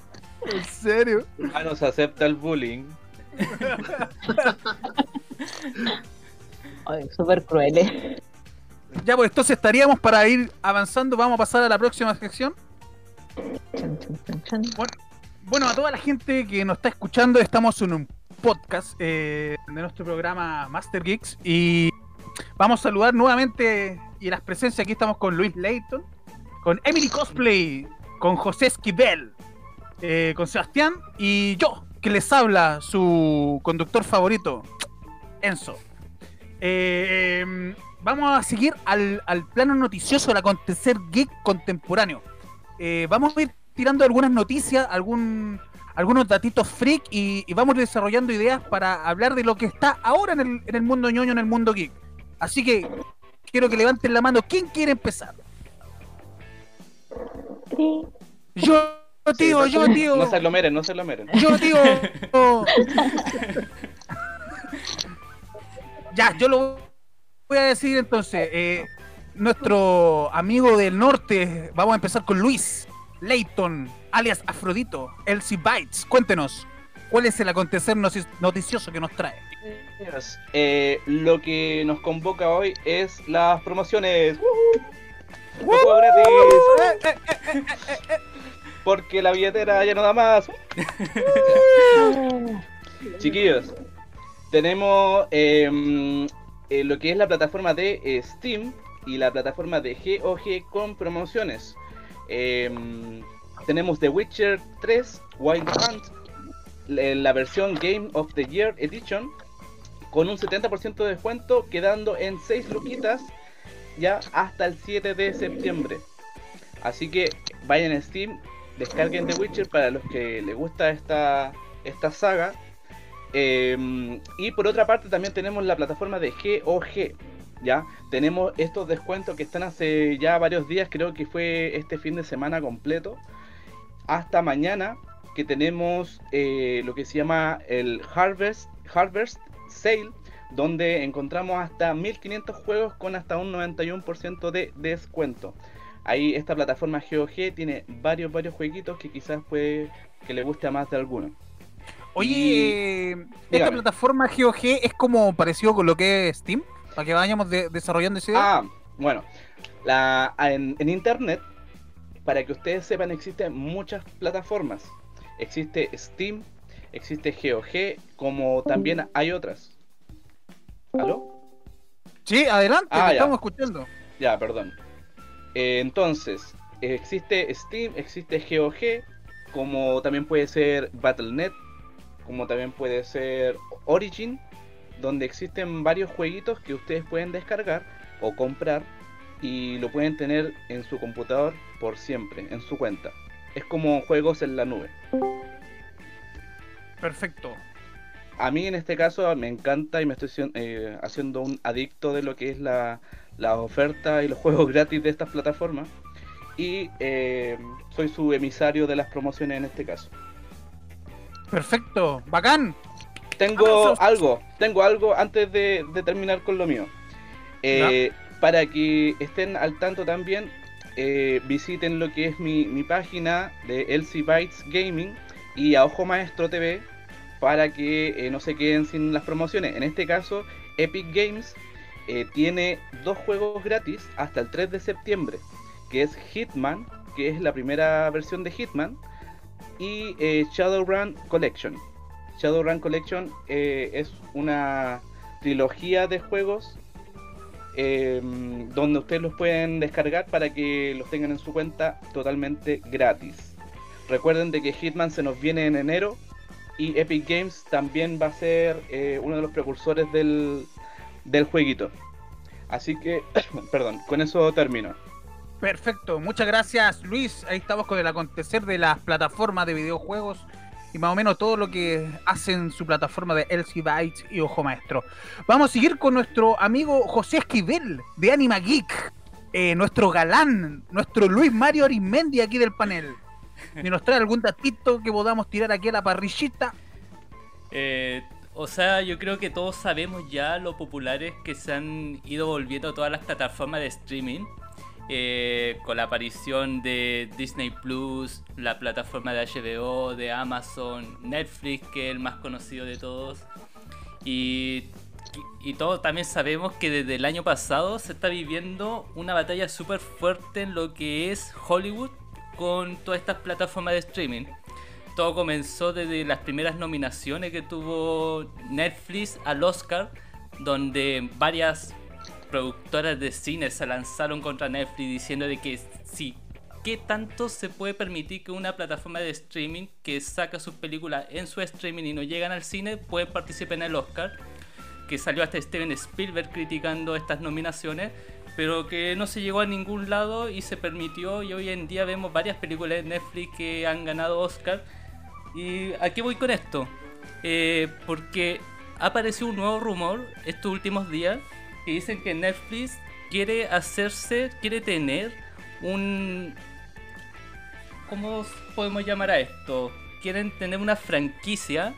en serio. Ah, no se acepta el bullying. Ay, Súper crueles. Ya, pues entonces estaríamos para ir avanzando. Vamos a pasar a la próxima sección. Chan. Bueno, a toda la gente que nos está escuchando, estamos en un podcast eh, de nuestro programa Master Geeks y vamos a saludar nuevamente y las presencias. Aquí estamos con Luis Leighton, con Emily Cosplay, con José Esquivel, eh, con Sebastián y yo, que les habla, su conductor favorito, Enzo. Eh, em, vamos a seguir al, al plano noticioso del acontecer geek contemporáneo. Eh, vamos a ir tirando algunas noticias, algún, algunos datitos freak y, y vamos desarrollando ideas para hablar de lo que está ahora en el, en el mundo ñoño, en el mundo geek. Así que quiero que levanten la mano. ¿Quién quiere empezar? Yo, tío, Sí, yo, tío. No se aglomeren, no se aglomeren. Yo, tío. ya, yo lo voy a decir entonces. eh, nuestro amigo del norte, vamos a empezar con Luis Leighton, alias Afrodito, Elsie Bites. Cuéntenos, ¿cuál es el acontecer noticioso que nos trae? Eh, lo que nos convoca hoy es las promociones. ¡Woohoo! Eh, eh, Porque la billetera ya no da más. Chiquillos, tenemos em, eh, lo que es la plataforma de eh, Steam y la plataforma de GOG con promociones. Em, tenemos The Witcher 3 Wild Hunt, la la versión Game of the Year Edition, con un 70% de descuento, quedando en 6 luquitas ya hasta el 7 de septiembre. Así que vayan a Steam, descarguen The Witcher para los que les gusta esta, esta saga. Eh, y por otra parte también tenemos la plataforma de GOG. Ya tenemos estos descuentos que están hace ya varios días, creo que fue este fin de semana completo. Hasta mañana que tenemos eh, lo que se llama el Harvest, Harvest Sale, donde encontramos hasta 1500 juegos con hasta un 91% de descuento. Ahí esta plataforma GOG tiene varios, varios jueguitos que quizás puede que le guste a más de alguno. Oye, esta dígame. plataforma GOG es como parecido con lo que es Steam, para que vayamos de- desarrollando esa idea. Ah, bueno, la, en, en internet, para que ustedes sepan, existen muchas plataformas. Existe Steam, existe GOG, como también hay otras. ¿Aló? Sí, adelante, Ah, te ya. estamos escuchando. Ya, perdón. Eh, entonces, existe Steam, existe GOG, como también puede ser Battle.net, como también puede ser Origin, donde existen varios jueguitos que ustedes pueden descargar o comprar y lo pueden tener en su computador por siempre, en su cuenta. Es como juegos en la nube. Perfecto. A mí en este caso me encanta y me estoy eh, haciendo un adicto de lo que es la, la oferta y los juegos gratis de estas plataformas. Y eh, soy su emisario de las promociones en este caso. Perfecto, bacán. Tengo algo, tengo algo antes de, de terminar con lo mío. Eh, para que estén al tanto también, eh, visiten lo que es mi, mi página de LC Bytes Gaming y a Ojo Maestro TV para que no se queden sin las promociones. En este caso, Epic Games eh, tiene dos juegos gratis hasta el 3 de septiembre, que es Hitman, que es la primera versión de Hitman, y eh, Shadowrun Collection. Shadowrun Collection eh, es una trilogía de juegos em, donde ustedes los pueden descargar para que los tengan en su cuenta totalmente gratis. Recuerden de que Hitman se nos viene en enero y Epic Games también va a ser uno de los precursores del, del jueguito. Así que, perdón, con eso termino. Perfecto, muchas gracias Luis. Ahí estamos con el acontecer de las plataformas de videojuegos y más o menos todo lo que hacen su plataforma de LC Bytes y Ojo Maestro. Vamos a seguir con nuestro amigo José Esquivel de Anima Geek, eh, nuestro galán, nuestro Luis Mario Arismendi aquí del panel. Si nos trae algún datito que podamos tirar aquí a la parrillita. Eh, o sea, yo creo que todos sabemos ya lo populares que se han ido volviendo todas las plataformas de streaming. eh, con la aparición de Disney Plus, la plataforma de HBO, de Amazon, Netflix, que es el más conocido de todos. Y, y todos también sabemos que desde el año pasado se está viviendo una batalla súper fuerte en lo que es Hollywood con todas estas plataformas de streaming. Todo comenzó desde las primeras nominaciones que tuvo Netflix al Oscar, donde varias productoras de cine se lanzaron contra Netflix diciendo de que sí, ¿qué tanto se puede permitir que una plataforma de streaming que saca sus películas en su streaming y no llegan al cine puede participar en el Oscar? Que salió hasta Steven Spielberg criticando estas nominaciones, pero que no se llegó a ningún lado y se permitió y hoy en día vemos varias películas de Netflix que han ganado Oscar. ¿Y a qué voy con esto? Eh, porque ha aparecido un nuevo rumor estos últimos días que dicen que Netflix quiere hacerse, quiere tener un... ¿Cómo podemos llamar a esto? Quieren tener una franquicia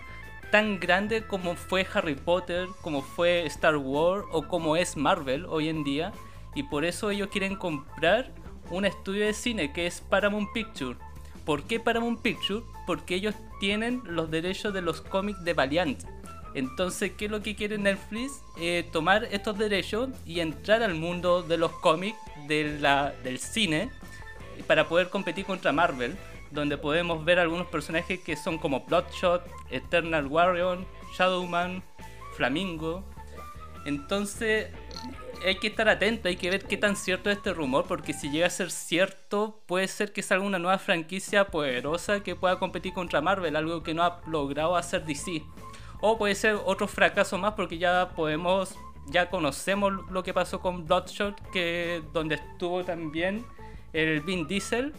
tan grande como fue Harry Potter, como fue Star Wars o como es Marvel hoy en día. Y por eso ellos quieren comprar un estudio de cine que es Paramount Picture. ¿Por qué Paramount Picture? Porque ellos tienen los derechos de los cómics de Valiant. Entonces, ¿qué es lo que quiere Netflix? Eh, tomar estos derechos y entrar al mundo de los cómics, de la, del cine, para poder competir contra Marvel, donde podemos ver algunos personajes que son como Bloodshot, Eternal Warrior, Shadowman, Flamingo. Entonces, hay que estar atento, hay que ver qué tan cierto es este rumor, porque si llega a ser cierto, puede ser que salga una nueva franquicia poderosa que pueda competir contra Marvel, algo que no ha logrado hacer DC. O puede ser otro fracaso más porque ya podemos, ya conocemos lo que pasó con Bloodshot, que donde estuvo también el Vin Diesel,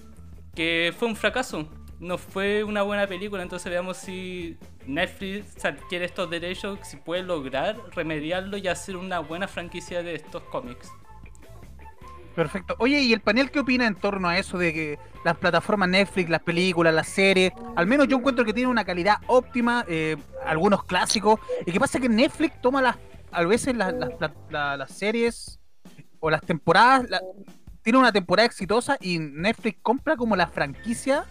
que fue un fracaso. No fue una buena película, entonces veamos si Netflix adquiere estos derechos, si puede lograr remediarlo y hacer una buena franquicia de estos cómics. Perfecto. Oye, ¿y el panel qué opina en torno a eso de que las plataformas Netflix, las películas, las series, al menos yo encuentro que tienen una calidad óptima, eh, algunos clásicos, y que pasa que Netflix toma las, a veces las, las, series o las temporadas, tiene una temporada exitosa y Netflix compra como la franquicia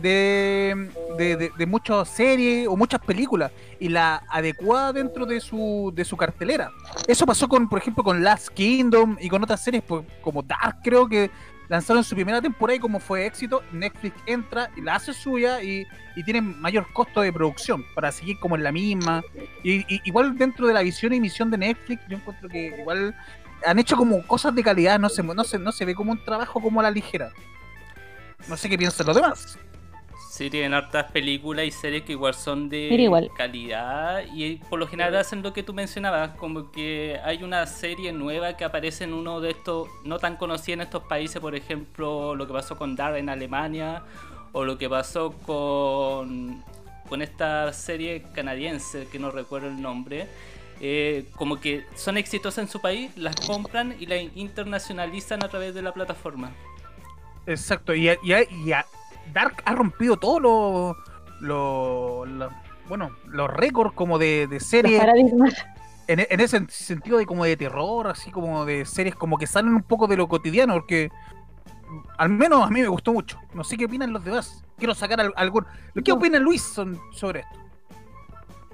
de, de, de- muchas series o muchas películas y la adecua dentro de su, de su cartelera. Eso pasó con, por ejemplo, con Last Kingdom y con otras series pues, como Dark, creo que lanzaron su primera temporada y como fue éxito, Netflix entra y la hace suya y, y tiene mayor costo de producción para seguir como en la misma. Y, y- igual dentro de la visión y misión de Netflix, yo encuentro que igual han hecho como cosas de calidad, no se, no se, no se ve como un trabajo como a la ligera. No sé qué piensan los demás. Sí, tienen hartas películas y series que igual son de igual. calidad y por lo general hacen lo que tú mencionabas, como que hay una serie nueva que aparece en uno de estos, no tan conocida en estos países, por ejemplo, lo que pasó con Dark en Alemania o lo que pasó con, con esta serie canadiense que no recuerdo el nombre. eh, como que son exitosas en su país, las compran y las internacionalizan a través de la plataforma. Exacto, y, a- y, a- y a- Dark ha rompido todos los lo, lo- bueno, los récords como de, de series. en, en ese sentido de como de terror, así como de series como que salen un poco de lo cotidiano, porque al menos a mí me gustó mucho. No sé qué opinan los demás. Quiero sacar al- algún. ¿Qué opina Luis sobre esto?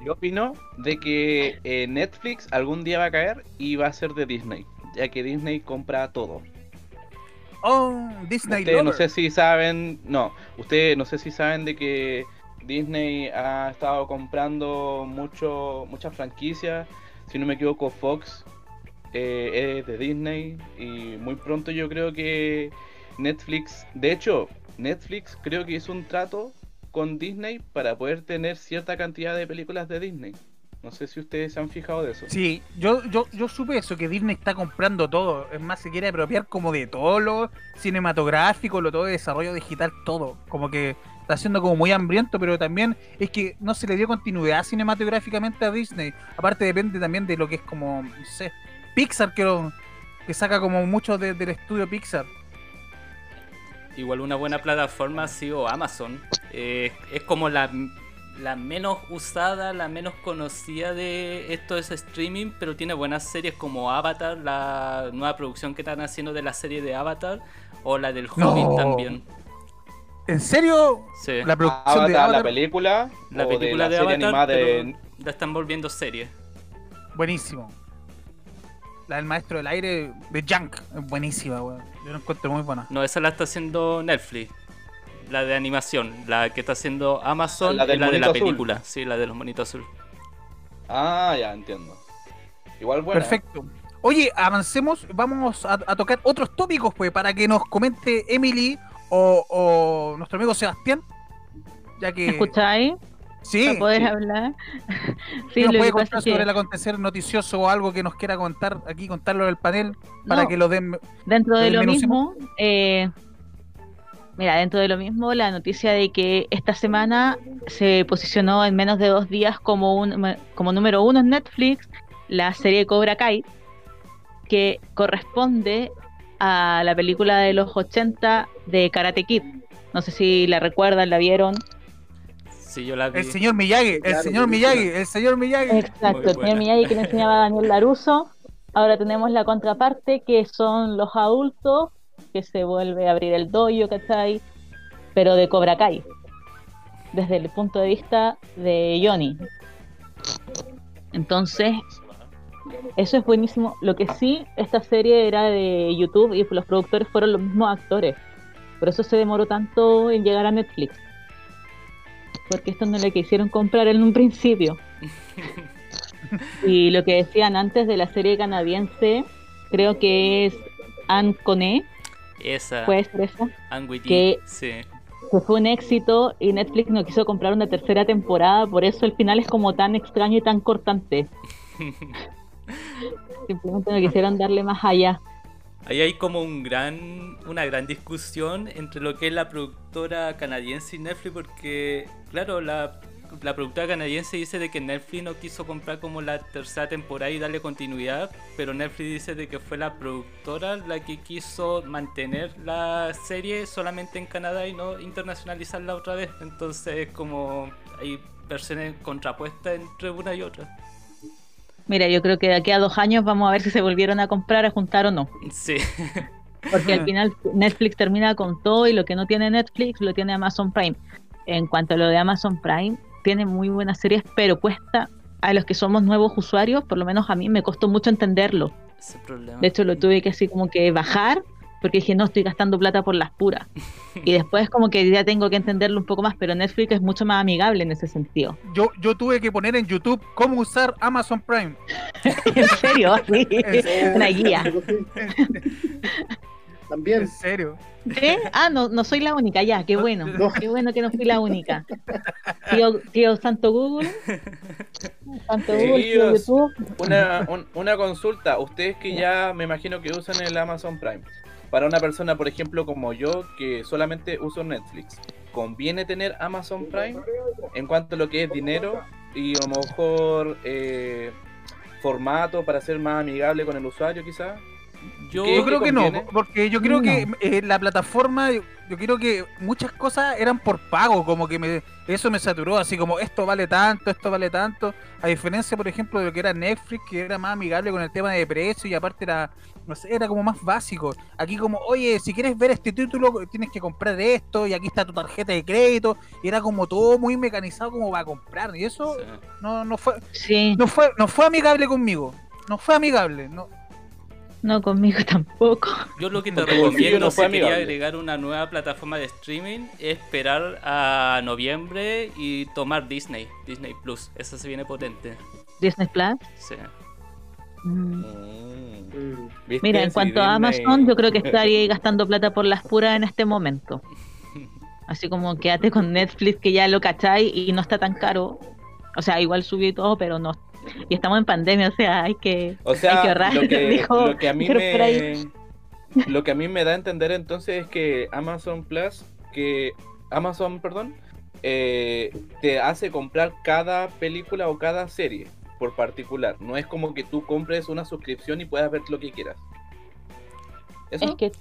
Yo opino de que eh, Netflix algún día va a caer y va a ser de Disney, ya que Disney compra todo. Oh, Disney Ustedes no sé si saben, no, ustedes no sé si saben de que Disney ha estado comprando mucho, muchas franquicias. Si no me equivoco, Fox eh, es de Disney y muy pronto yo creo que Netflix, de hecho, Netflix creo que hizo un trato con Disney para poder tener cierta cantidad de películas de Disney. No sé si ustedes se han fijado de eso. Sí, yo, yo, yo supe eso, que Disney está comprando todo. Es más, se quiere apropiar como de todo lo cinematográfico, lo todo de desarrollo digital, todo. Como que está siendo como muy hambriento, pero también es que no se le dio continuidad cinematográficamente a Disney. Aparte depende también de lo que es como, no sé, Pixar que, lo- que saca como mucho de- del estudio Pixar. Igual una buena plataforma ha sido Amazon. Eh, es como la, la menos usada, la menos conocida de esto es streaming, pero tiene buenas series como Avatar, la nueva producción que están haciendo de la serie de Avatar, o la del No. Hobbit también. ¿En serio? Sí. La producción Avatar, de Avatar, la película, La película de, serie Avatar, animada de... la están volviendo serie. buenísimo. La del maestro del aire de Junk, es buenísima, weón. Yo la encuentro muy buena. No, esa la está haciendo Netflix. La de animación, la que está haciendo Amazon La es del la de la azul. película, sí, la de los monitos azul. Ah, ya entiendo. Igual bueno. Perfecto. Oye, avancemos, vamos a, a tocar otros tópicos, pues, para que nos comente Emily o, o nuestro amigo Sebastián. Ya que. ¿Me escucháis? Sí, Para poder sí. hablar. ¿qué sí, nos lo puede contar que sobre el acontecer noticioso o algo que nos quiera contar aquí, contarlo en el panel, para No. que lo den. dentro de lo mismo, eh, mira, dentro de lo mismo, la noticia de que esta semana se posicionó en menos de dos días como, un, como número uno en Netflix la serie Cobra Kai, que corresponde a la película de los 80 de Karate Kid. No sé si la recuerdan, la vieron. Sí, yo la vi. El señor Miyagi, el Claro, señor. Miyagi, el señor Miyagi. Exacto, el señor. Miyagi que le enseñaba a Daniel Laruso. Ahora tenemos la contraparte que son los adultos que se vuelve a abrir el dojo, ¿cachai? Pero de Cobra Kai. Desde el punto de vista de Johnny. Entonces, eso es buenísimo. Lo que sí, esta serie era de YouTube y los productores fueron los mismos actores. Por eso se demoró tanto en llegar a Netflix. Porque esto no le quisieron comprar en un principio. Y lo que decían antes de la serie canadiense, creo que es Anne Coné, Esa, puede ser esa, Anne Witty, que- sí. que fue un éxito y Netflix no quiso comprar una tercera temporada, por eso el final es como tan extraño y tan cortante. Simplemente no quisieron darle más allá. Ahí hay como un gran, una gran discusión entre lo que es la productora canadiense y Netflix, porque, claro, la, la productora canadiense dice de que Netflix no quiso comprar como la tercera temporada y darle continuidad, pero Netflix dice de que fue la productora la que quiso mantener la serie solamente en Canadá y no internacionalizarla otra vez. Entonces, como hay versiones contrapuestas entre una y otra. Mira, yo creo que de aquí a dos años vamos a ver si se volvieron a comprar, a juntar o no. Sí. Porque al final Netflix termina con todo y lo que no tiene Netflix lo tiene Amazon Prime. En cuanto a lo de Amazon Prime, tiene muy buenas series, pero cuesta a los que somos nuevos usuarios, por lo menos a mí me costó mucho entenderlo. Ese problema. De hecho, lo tuve que así como que bajar porque dije, no, estoy gastando plata por las puras. Y después como que ya tengo que entenderlo un poco más, pero Netflix es mucho más amigable en ese sentido. Yo, yo tuve que poner en YouTube cómo usar Amazon Prime. en serio, sí. Una guía. También. En serio. ¿Sí? Ah, no, no soy la única, ya, qué bueno. Qué bueno que no fui la única. Tío, tío Santo Google. Santo Google, tío Chiquillos. YouTube. Una, un- una consulta, ustedes que ya me imagino que usan el Amazon Prime, para una persona, por ejemplo, como yo, que solamente uso Netflix, ¿conviene tener Amazon Prime en cuanto a lo que es dinero y a lo mejor eh, formato para ser más amigable con el usuario quizás? Yo, creo que no, porque yo creo que eh, la plataforma, yo, yo creo que muchas cosas eran por pago, como que me, eso me saturó, así como esto vale tanto, esto vale tanto, a diferencia, por ejemplo, de lo que era Netflix, que era más amigable con el tema de precio y aparte era, no sé, era como más básico. Aquí como, oye, si quieres ver este título, tienes que comprar esto, y aquí está tu tarjeta de crédito, y era como todo muy mecanizado como para comprar, y eso Sí. no, no fue, Sí, no fue, no fue amigable conmigo, no fue amigable, no. No conmigo tampoco. Yo lo que te Porque recomiendo no si quería agregar una nueva plataforma de streaming es esperar a noviembre y tomar Disney, Disney Plus. Esa se viene potente. Disney Plus. Sí. Mm. Mm. Mira, en cuanto a Amazon, yo creo que estaría gastando plata por las puras en este momento. Así como quédate con Netflix, que ya lo cacháis y no está tan caro. O sea, igual subió y todo, pero no. Y estamos en pandemia, o sea, hay que, O sea, hay que ahorrar. lo, que, dijo lo que a mí me lo que a mí me da a entender entonces es que Amazon Plus, que Amazon, perdón, eh, te hace comprar cada película o cada serie por particular. No es como que tú compres una suscripción y puedas ver lo que quieras. ¿Eso? Es que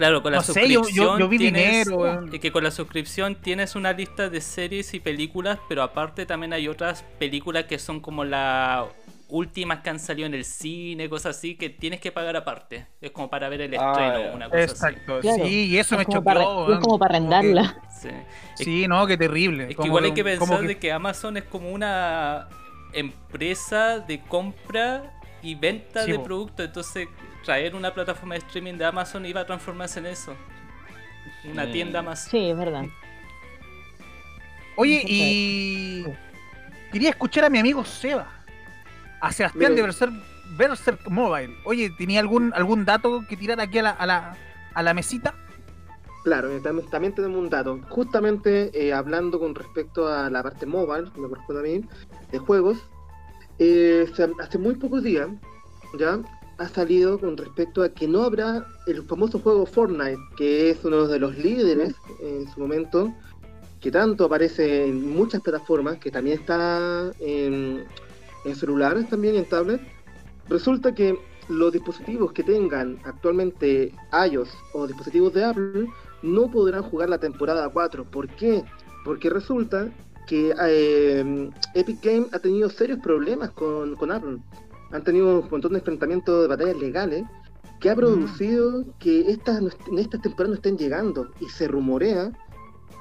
Claro, con la No sé, yo- yo- suscripción yo vi tienes, dinero, que con la suscripción tienes una lista de series y películas, pero aparte también hay otras películas que son como las últimas que han salido en el cine, cosas así, que tienes que pagar aparte. Es como para ver el Ah, estreno, una cosa Exacto, Claro. sí, y eso me es choqueó. para, es como para arrendarla. así. Sí. Sí, no, qué terrible. Es que igual hay que pensar de que Amazon es como una empresa de compra y venta Sí, de productos, entonces traer una plataforma de streaming de Amazon iba a transformarse en eso. Una Mm. tienda más. Sí, es verdad. Oye, y quería escuchar a mi amigo Seba, a Sebastián Mira. de Berserk, Berserk Mobile. Oye, ¿tenía algún algún dato que tirar aquí a la, a la, a la mesita? Claro, eh, también, también tenemos un dato. Justamente eh, hablando con respecto a la parte mobile, me corresponde a mí, de juegos, eh, hace muy pocos días ya ha salido con respecto a que no habrá el famoso juego Fortnite, que es uno de los líderes en su momento, que tanto aparece en muchas plataformas, que también está en, en celulares también en tablet. Resulta que los dispositivos que tengan actualmente iOS o dispositivos de Apple no podrán jugar la temporada 4. ¿Por qué? Porque resulta que eh, Epic Games ha tenido serios problemas con, con Apple. Han tenido un montón de enfrentamientos de batallas legales que ha producido que estas, estas temporadas no estén llegando. Y se rumorea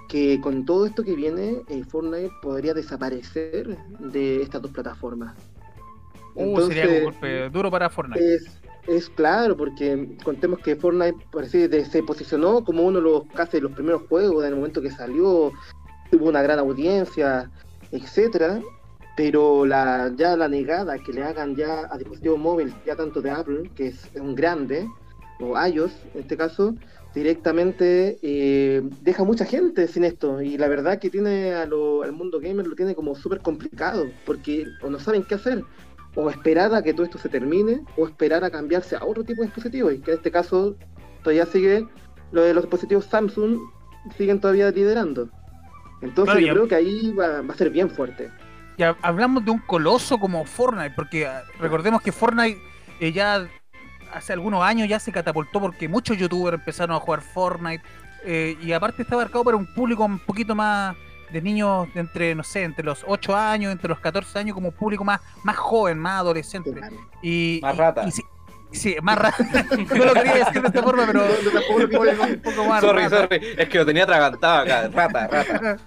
que con todo esto que viene, eh, Fortnite podría desaparecer de estas dos plataformas. Uh, sería un golpe duro para Fortnite. Es, es claro, porque contemos que Fortnite parece de- se posicionó como uno de los casi los primeros juegos en el momento que salió, tuvo una gran audiencia, etcétera, pero la ya la negada que le hagan ya a dispositivos móviles, ya tanto de Apple, que es un grande, o iOS en este caso, directamente eh, deja mucha gente sin esto. Y la verdad que tiene a lo- al mundo gamer lo tiene como súper complicado porque o no saben qué hacer o esperar a que todo esto se termine o esperar a cambiarse a otro tipo de dispositivo y que en este caso todavía sigue lo de los dispositivos Samsung siguen todavía liderando entonces Claro, yo ya- creo que ahí va, va a ser bien fuerte Y ha- hablamos de un coloso como Fortnite, porque ah, recordemos que Fortnite eh, ya hace algunos años ya se catapultó porque muchos youtubers empezaron a jugar Fortnite eh, y aparte está abarcado para un público un poquito más de niños de entre, no sé, entre los 8 años, entre los 14 años, como un público más, más joven, más adolescente. Y, Más y- rata. y sí, más rata. no lo quería decir de esta forma, pero un poco, un poco más Sorry, rata. sorry, es que lo tenía atragantado acá, rata, rata.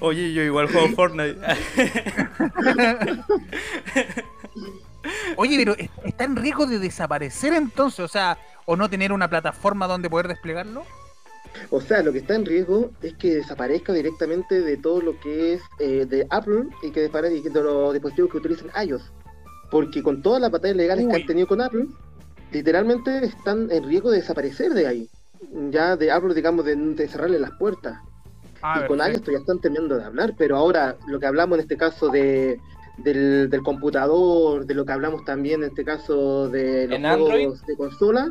Oye, yo igual juego Fortnite. Oye, pero ¿est- ¿está en riesgo de desaparecer entonces? O sea, o no tener una plataforma donde poder desplegarlo. O sea, lo que está en riesgo es que desaparezca directamente de todo lo que es eh, de Apple y que desaparezca de los dispositivos que utilicen iOS. Porque con todas las batallas legales que han tenido con Apple, literalmente están en riesgo de desaparecer de ahí. Ya de Apple, digamos, de, de cerrarle las puertas. Ah, y con iOS ya están terminando de hablar, pero ahora lo que hablamos en este caso de del, del computador, de lo que hablamos también en este caso de los ¿En juegos Android? de consola,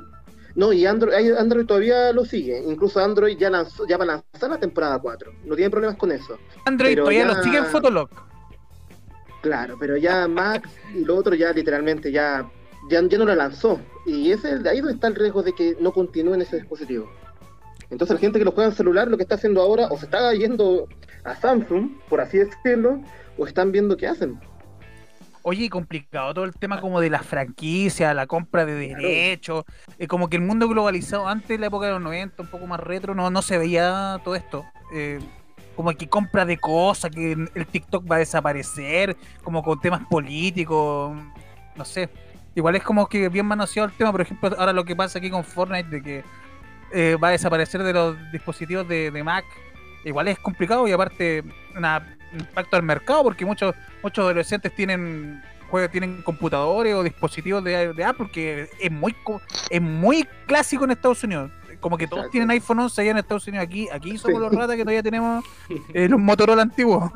no, y Android, Android todavía lo sigue, incluso Android ya, lanzó, ya va a lanzar la temporada 4, no tiene problemas con eso, Android pero todavía ya- lo sigue en Fotolog. claro, pero ya Max y lo otro ya literalmente ya ya, ya no la lanzó. Y ese de ahí donde está el riesgo de que no continúe en ese dispositivo. Entonces la gente que lo juega en celular lo que está haciendo ahora o se está yendo a Samsung, por así decirlo, o están viendo qué hacen. Oye, complicado todo el tema como de la franquicia, la compra de derechos, eh, como que el mundo globalizado antes de la época de los 90, un poco más retro, no, no se veía todo esto. Eh, como que compra de cosas, que el TikTok va a desaparecer, como con temas políticos, no sé. Igual es como que bien manoseado el tema, por ejemplo, ahora lo que pasa aquí con Fortnite, de que eh, va a desaparecer de los dispositivos de, de Mac, igual es complicado y aparte una impacto al mercado porque muchos muchos adolescentes tienen juegos tienen computadores o dispositivos de, de Apple que es muy es muy clásico en Estados Unidos como que todos Exacto. tienen iPhone 11 allá en Estados Unidos aquí aquí somos los ratas que todavía tenemos eh, los Motorola antiguos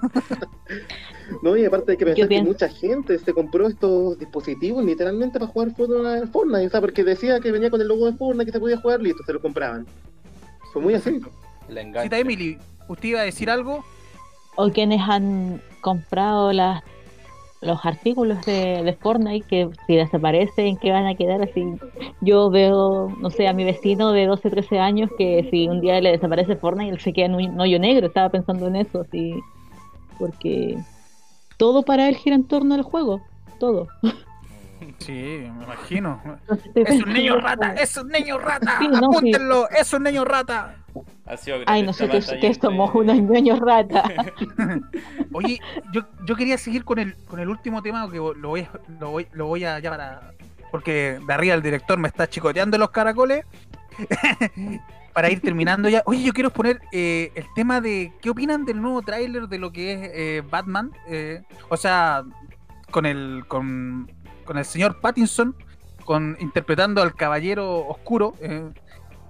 No, y aparte hay que pensar que mucha gente se compró estos dispositivos literalmente para jugar Fortnite, Fortnite, o sea, porque decía que venía con el logo de Fortnite que se podía jugar, listo, se lo compraban. Fue muy así. Cita Emily usted iba a decir algo O quienes han comprado las los artículos de, Fortnite que si desaparecen, que van a quedar así. Yo veo, no sé, a mi vecino de 12, 13 años que si un día le desaparece Fortnite, él se queda en un hoyo negro. Estaba pensando en eso, así. Porque todo para él gira en torno al juego. Todo. sí me imagino es un niño rata es un niño rata Sí, no, sí. apúntenlo es un niño rata Ha sido Ay, no sé qué, batalla que unos ñoños rata. Oye, yo, yo quería seguir con el, con el último tema que lo voy, a- lo voy, lo voy a ya para. Porque de arriba el director me está chicoteando los caracoles. para ir terminando ya. Oye, yo quiero poner eh, el tema de. ¿Qué opinan del nuevo tráiler de lo que es eh, Batman? Eh, o sea, con el. Con, con el señor Pattinson. Con, interpretando al caballero oscuro. eh,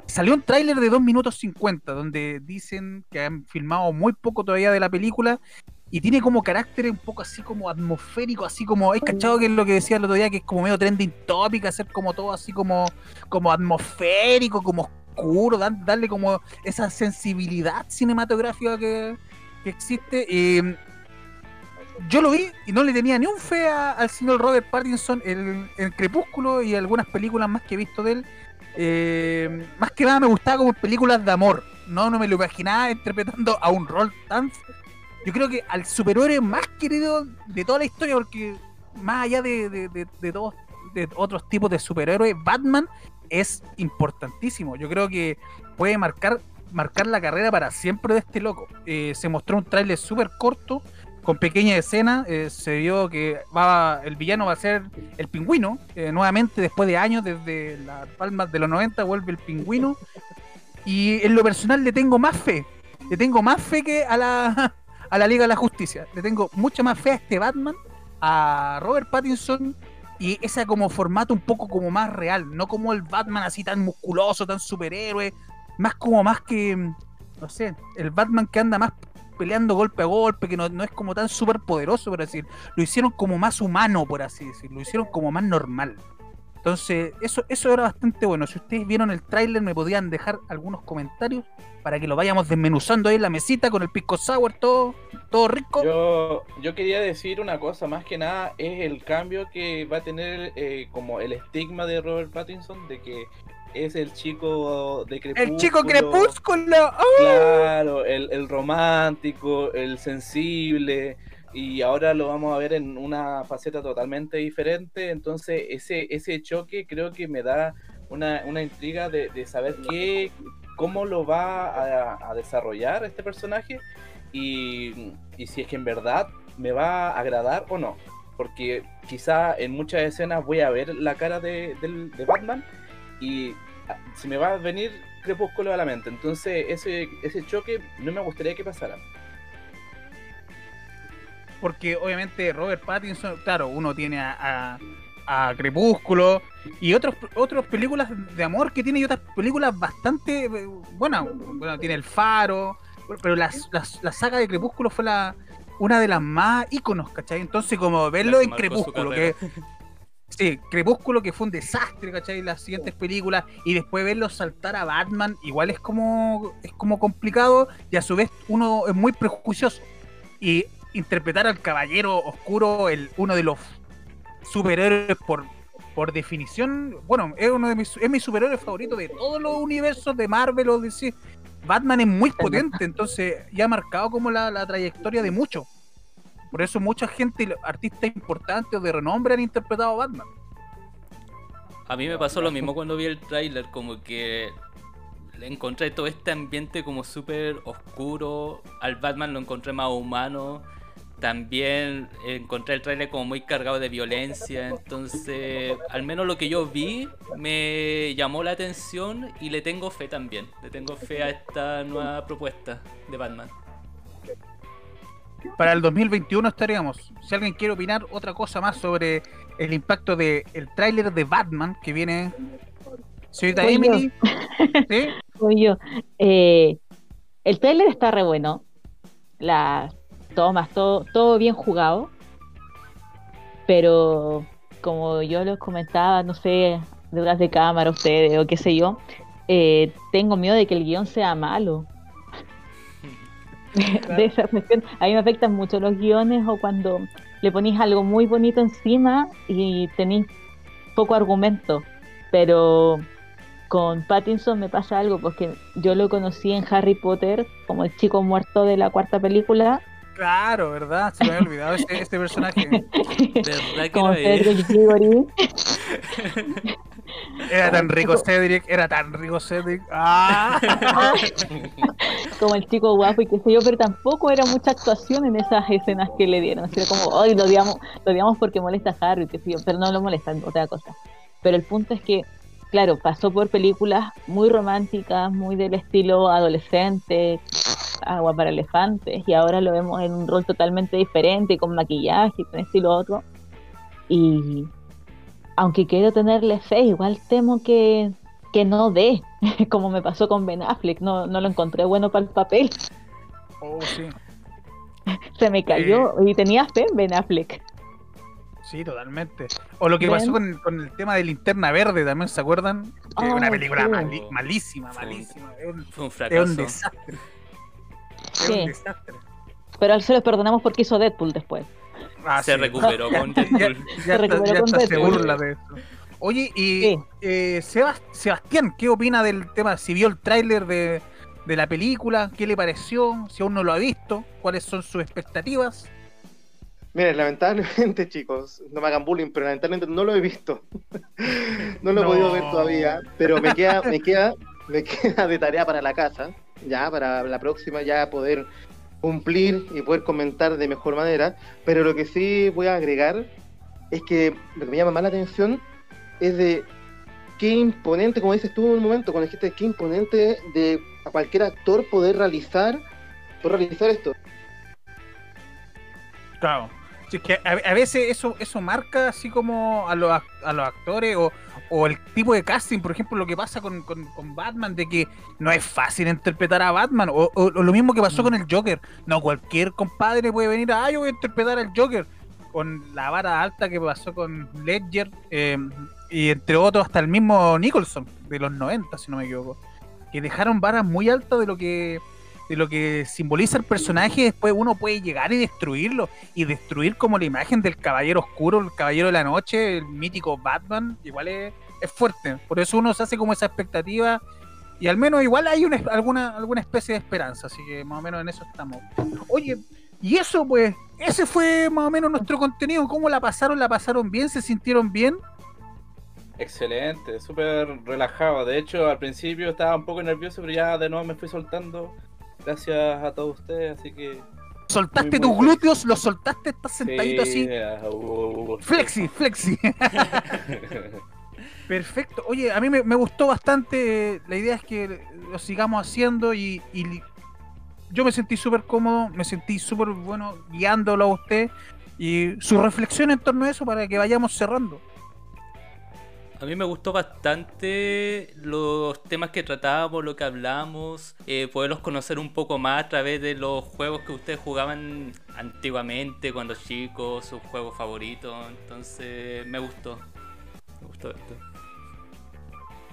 Salió un tráiler de 2 minutos 50, donde dicen que han filmado muy poco todavía de la película y tiene como carácter un poco así como atmosférico, así como, ¿hay cachado que es lo que decía el otro día? Que es como medio trending topic, hacer como todo así como, como atmosférico, como oscuro, darle como esa sensibilidad cinematográfica que, que existe. Y yo lo vi y no le tenía ni un fe a- al señor Robert Pattinson en, en Crepúsculo y algunas películas más que he visto de él. Eh, más que nada me gustaba como películas de amor. No, no me lo imaginaba interpretando a un rol tan. Yo creo que al superhéroe más querido de toda la historia, porque más allá de, de, de- de todos de otros tipos de superhéroes, Batman es importantísimo. Yo creo que puede marcar, marcar la carrera para siempre de este loco. Eh, se mostró un tráiler súper corto, con pequeña escena. eh, se vio que va, el villano va a ser el pingüino. eh, nuevamente, después de años, desde las palmas de los 90, vuelve el pingüino. Y en lo personal le tengo más fe. Le tengo más fe que a la, a la Liga de la Justicia. Le tengo mucha más fe a este Batman, a Robert Pattinson y ese como formato un poco como más real, no como el Batman así tan musculoso, tan superhéroe, más como más que, no sé, el Batman que anda más peleando golpe a golpe, que no, no es como tan súper poderoso, por así. Lo hicieron como más humano, por así decirlo, lo hicieron como más normal. Entonces, eso, eso era bastante bueno. Si ustedes vieron el tráiler, me podían dejar algunos comentarios para que lo vayamos desmenuzando ahí en la mesita con el pisco sour, todo, todo rico. Yo, yo quería decir una cosa, más que nada es el cambio que va a tener eh, como el estigma de Robert Pattinson de que es el chico de Crepúsculo. el chico crepúsculo. ¡oh! Claro, el, el romántico, el sensible, y ahora lo vamos a ver en una faceta totalmente diferente, entonces ese, ese choque creo que me da una, una intriga de, de saber qué, cómo lo va a, a desarrollar este personaje y, y si es que en verdad me va a agradar o no, porque quizá en muchas escenas voy a ver la cara de, de Batman y ah, se me va a venir Crepúsculo a la mente. Entonces, ese, ese choque no me gustaría que pasara. porque obviamente Robert Pattinson, claro, uno tiene a, a, a Crepúsculo y otros otras películas de amor que tiene y otras películas bastante eh, buenas. Bueno, tiene El Faro, pero la, la, la saga de Crepúsculo fue la una de las más íconos, ¿cachai? Entonces, como verlo en Crepúsculo, que Sí, Crepúsculo que fue un desastre, ¿cachai? Las siguientes películas y después verlo saltar a Batman, igual es como es como complicado y a su vez uno es muy prejuicioso. Y interpretar al caballero oscuro, el uno de los superhéroes por por definición, bueno, es uno de mis, es mi superhéroe favorito de todos los universos de Marvel o DC. Batman es muy potente, entonces ya ha marcado como la, la trayectoria de muchos. Por eso mucha gente, artistas importantes o de renombre han interpretado a Batman. A mí me pasó lo mismo cuando vi el tráiler, como que le encontré todo este ambiente como súper oscuro, al Batman lo encontré más humano, también encontré el tráiler como muy cargado de violencia, entonces al menos lo que yo vi me llamó la atención y le tengo fe también, le tengo fe a esta nueva propuesta de Batman. Para el 2021 estaríamos. Si alguien quiere opinar otra cosa más sobre el impacto del el tráiler de Batman que viene. Señorita Soy Emily. ¿Sí? Soy yo. Eh, el tráiler está re bueno. Las tomas, todo, todo bien jugado. Pero como yo les comentaba, no sé, detrás de cámara ustedes o qué sé yo, eh, tengo miedo de que el guion sea malo. De esa cuestión, a mí me afectan mucho los guiones o cuando le ponéis algo muy bonito encima y tenéis poco argumento. Pero con Pattinson me pasa algo, porque yo lo conocí en Harry Potter como el chico muerto de la cuarta película, Claro, ¿verdad? Se me había olvidado este, este personaje. ¿Verdad que como es? Cedric Diggory. Era tan rico Cedric, era tan rico Cedric. ¡Ah! como el chico guapo y qué sé yo, pero tampoco era mucha actuación en esas escenas que le dieron. Era como, hoy lo odiamos, lo odiamos porque molesta a Harry, qué sé yo, pero no lo molestan, otra cosa. Pero el punto es que, claro, pasó por películas muy románticas, muy del estilo adolescente, agua para elefantes, y ahora lo vemos en un rol totalmente diferente, con maquillaje, con estilo otro. Y aunque quiero tenerle fe, igual temo que, que no dé, como me pasó con Ben Affleck, no, no lo encontré bueno para el papel. Oh, sí. Se me cayó y tenía fe en Ben Affleck. Sí, totalmente. O lo que pasó con, con el tema de Linterna Verde, ¿también se acuerdan? Oh, una película sí. mali- malísima, Fue un- malísima. Es un, Fue un es fracaso. un desastre. Es Sí. un desastre. Pero a él se lo perdonamos porque hizo Deadpool después. Ah, Se sí. recuperó con Deadpool. Ya, Se está- recuperó ya con se Deadpool. burla de eso. Oye, y Sí. eh, Sebas- Sebastián, ¿qué opina del tema? Si vio el tráiler de, de la película, ¿qué le pareció? Si aún no lo ha visto, ¿cuáles son sus expectativas? Miren, lamentablemente, chicos, no me hagan bullying, pero lamentablemente no lo he visto. no lo he No. podido ver todavía, pero me queda, me queda, me queda de tarea para la casa, ya, para la próxima ya poder cumplir y poder comentar de mejor manera. Pero lo que sí voy a agregar es que lo que me llama más la atención es de qué imponente, como dices tú en un momento, cuando dijiste qué imponente de a cualquier actor poder realizar, poder realizar esto. Claro. Es que a, a veces eso, eso marca así como a los, a los actores o, o el tipo de casting, por ejemplo, lo que pasa con, con- con Batman, de que no es fácil interpretar a Batman, o, o- o lo mismo que pasó con el Joker. No, cualquier compadre puede venir a, ah, yo voy a interpretar al Joker, con la vara alta que pasó con Ledger, eh, y entre otros hasta el mismo Nicholson, de los 90, si no me equivoco, que dejaron varas muy altas de lo que de lo que simboliza el personaje, después uno puede llegar y destruirlo y destruir como la imagen del caballero oscuro, el caballero de la noche, el mítico Batman, igual es, es fuerte. Por eso uno se hace como esa expectativa y al menos igual hay una, alguna, alguna especie de esperanza, así que más o menos en eso estamos. Oye, y eso pues, ese fue más o menos nuestro contenido. ¿Cómo la pasaron? ¿La pasaron bien? ¿Se sintieron bien? Excelente, súper relajado. De hecho, al principio estaba un poco nervioso, pero ya de nuevo me fui soltando. Gracias a todos ustedes, así que. ¿Soltaste Muy, tus glúteos? ¿Los soltaste? ¿Estás sentadito Sí, así? ah, uh, uh, uh. Flexi, flexi. Perfecto. Oye, a mí me, me gustó bastante. La idea es que lo sigamos haciendo y, y yo me sentí súper cómodo, me sentí súper bueno guiándolo a usted y su reflexión en torno a eso para que vayamos cerrando. A mí me gustó bastante los temas que tratábamos, lo que hablamos, eh, poderlos conocer un poco más a través de los juegos que ustedes jugaban antiguamente, cuando chicos, sus juegos favoritos. Entonces, me gustó. Me gustó esto.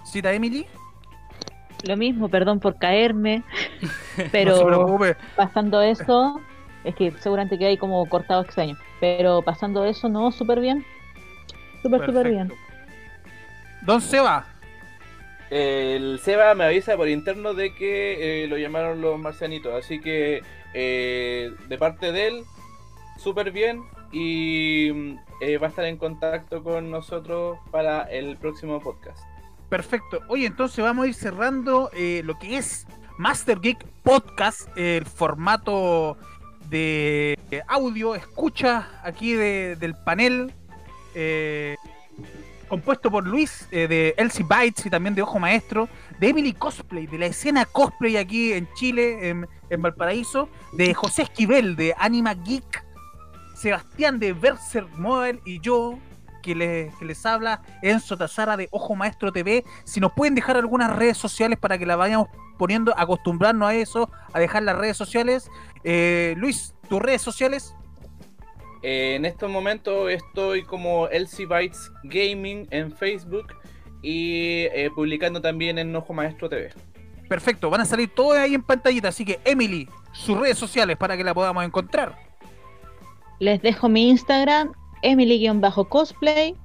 ¿Cita Emily? Lo mismo, perdón por caerme, No se pero preocupe. pasando eso, es que seguramente que hay como cortado extraño, pero pasando eso, no, súper bien. Súper, súper bien. Don Seba, El Seba me avisa por interno de que eh, lo llamaron los marcianitos, así que eh, de parte de él, súper bien y mm, eh, va a estar en contacto con nosotros para el próximo podcast. perfecto. Oye, entonces vamos a ir cerrando lo que es Master Geek Podcast, el formato de audio, escucha aquí de- del panel, compuesto por Luis eh, de Elsie Bites y también de Ojo Maestro, de Emily Cosplay, de la escena cosplay aquí en Chile, en, en Valparaíso, de José Esquivel de Anima Geek, Sebastián de Berserk Mobile y yo, que les, que les habla, Enzo Tazara de Ojo Maestro TV. Si nos pueden dejar algunas redes sociales para que las vayamos poniendo, acostumbrarnos a eso, a dejar las redes sociales. Eh, Luis, tus redes sociales. Eh, en estos momentos estoy como LC Bytes Gaming en Facebook y eh, publicando también en Ojo Maestro TV. Perfecto, van a salir todos ahí en pantallita. Así que, Emily, sus redes sociales para que la podamos encontrar. Les dejo mi Instagram, Emily-cosplay,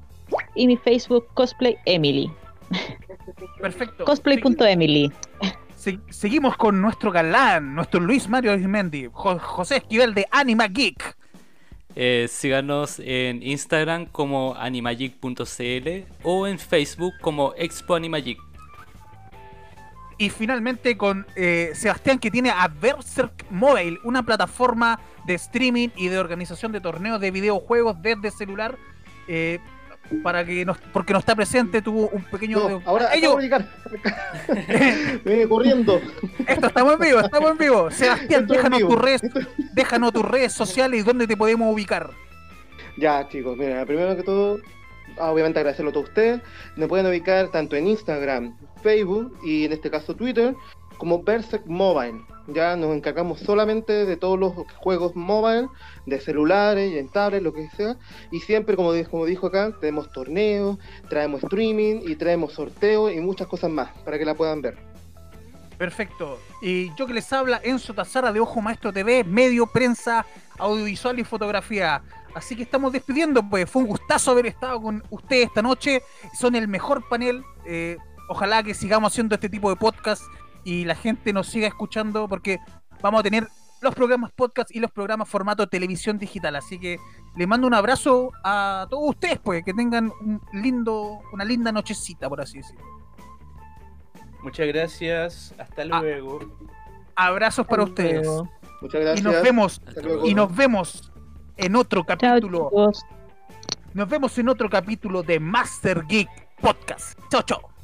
y mi Facebook, cosplay Emily. Perfecto. Cosplay.emily. Se- seguimos con nuestro galán, nuestro Luis Mario Arismendi, Jo- José Esquivel de Anima Geek. Eh, síganos en Instagram como animagic.cl o en Facebook como Expo Animagic. Y finalmente con eh, Sebastián que tiene a Berserk Mobile, una plataforma de streaming y de organización de torneos de videojuegos desde celular. eh, para que nos, porque no está presente, tuvo un pequeño. No, ahora Ello, acabo de llegar. Viene corriendo. esto estamos en vivo, estamos en vivo. Sebastián, Estoy déjanos tus redes, déjanos tus redes sociales y dónde te podemos ubicar. Ya, chicos, mira, primero que todo, ah, obviamente agradecerlo a todos ustedes. Me pueden ubicar tanto en Instagram, Facebook y en este caso Twitter, como Berserk Mobile. Ya nos encargamos solamente de todos los juegos mobile, de celulares y en tablets, lo que sea. Y siempre, como, como dijo acá, tenemos torneos, traemos streaming y traemos sorteos y muchas cosas más para que la puedan ver. Perfecto. Y yo que les habla, Enzo Tazara de Ojo Maestro TV, medio, prensa, audiovisual y fotografía. Así que estamos despidiendo, pues fue un gustazo haber estado con ustedes esta noche. Son el mejor panel. eh, ojalá que sigamos haciendo este tipo de podcast y la gente nos siga escuchando porque vamos a tener los programas podcast y los programas formato televisión digital. Así que les mando un abrazo a todos ustedes, pues que tengan un lindo, una linda nochecita, por así decirlo. Muchas gracias, hasta Ah, luego. Abrazos para ustedes. Muchas Y gracias. nos vemos y nos vemos en otro capítulo. Nos vemos en otro capítulo de Master Geek Podcast. Chao, chao.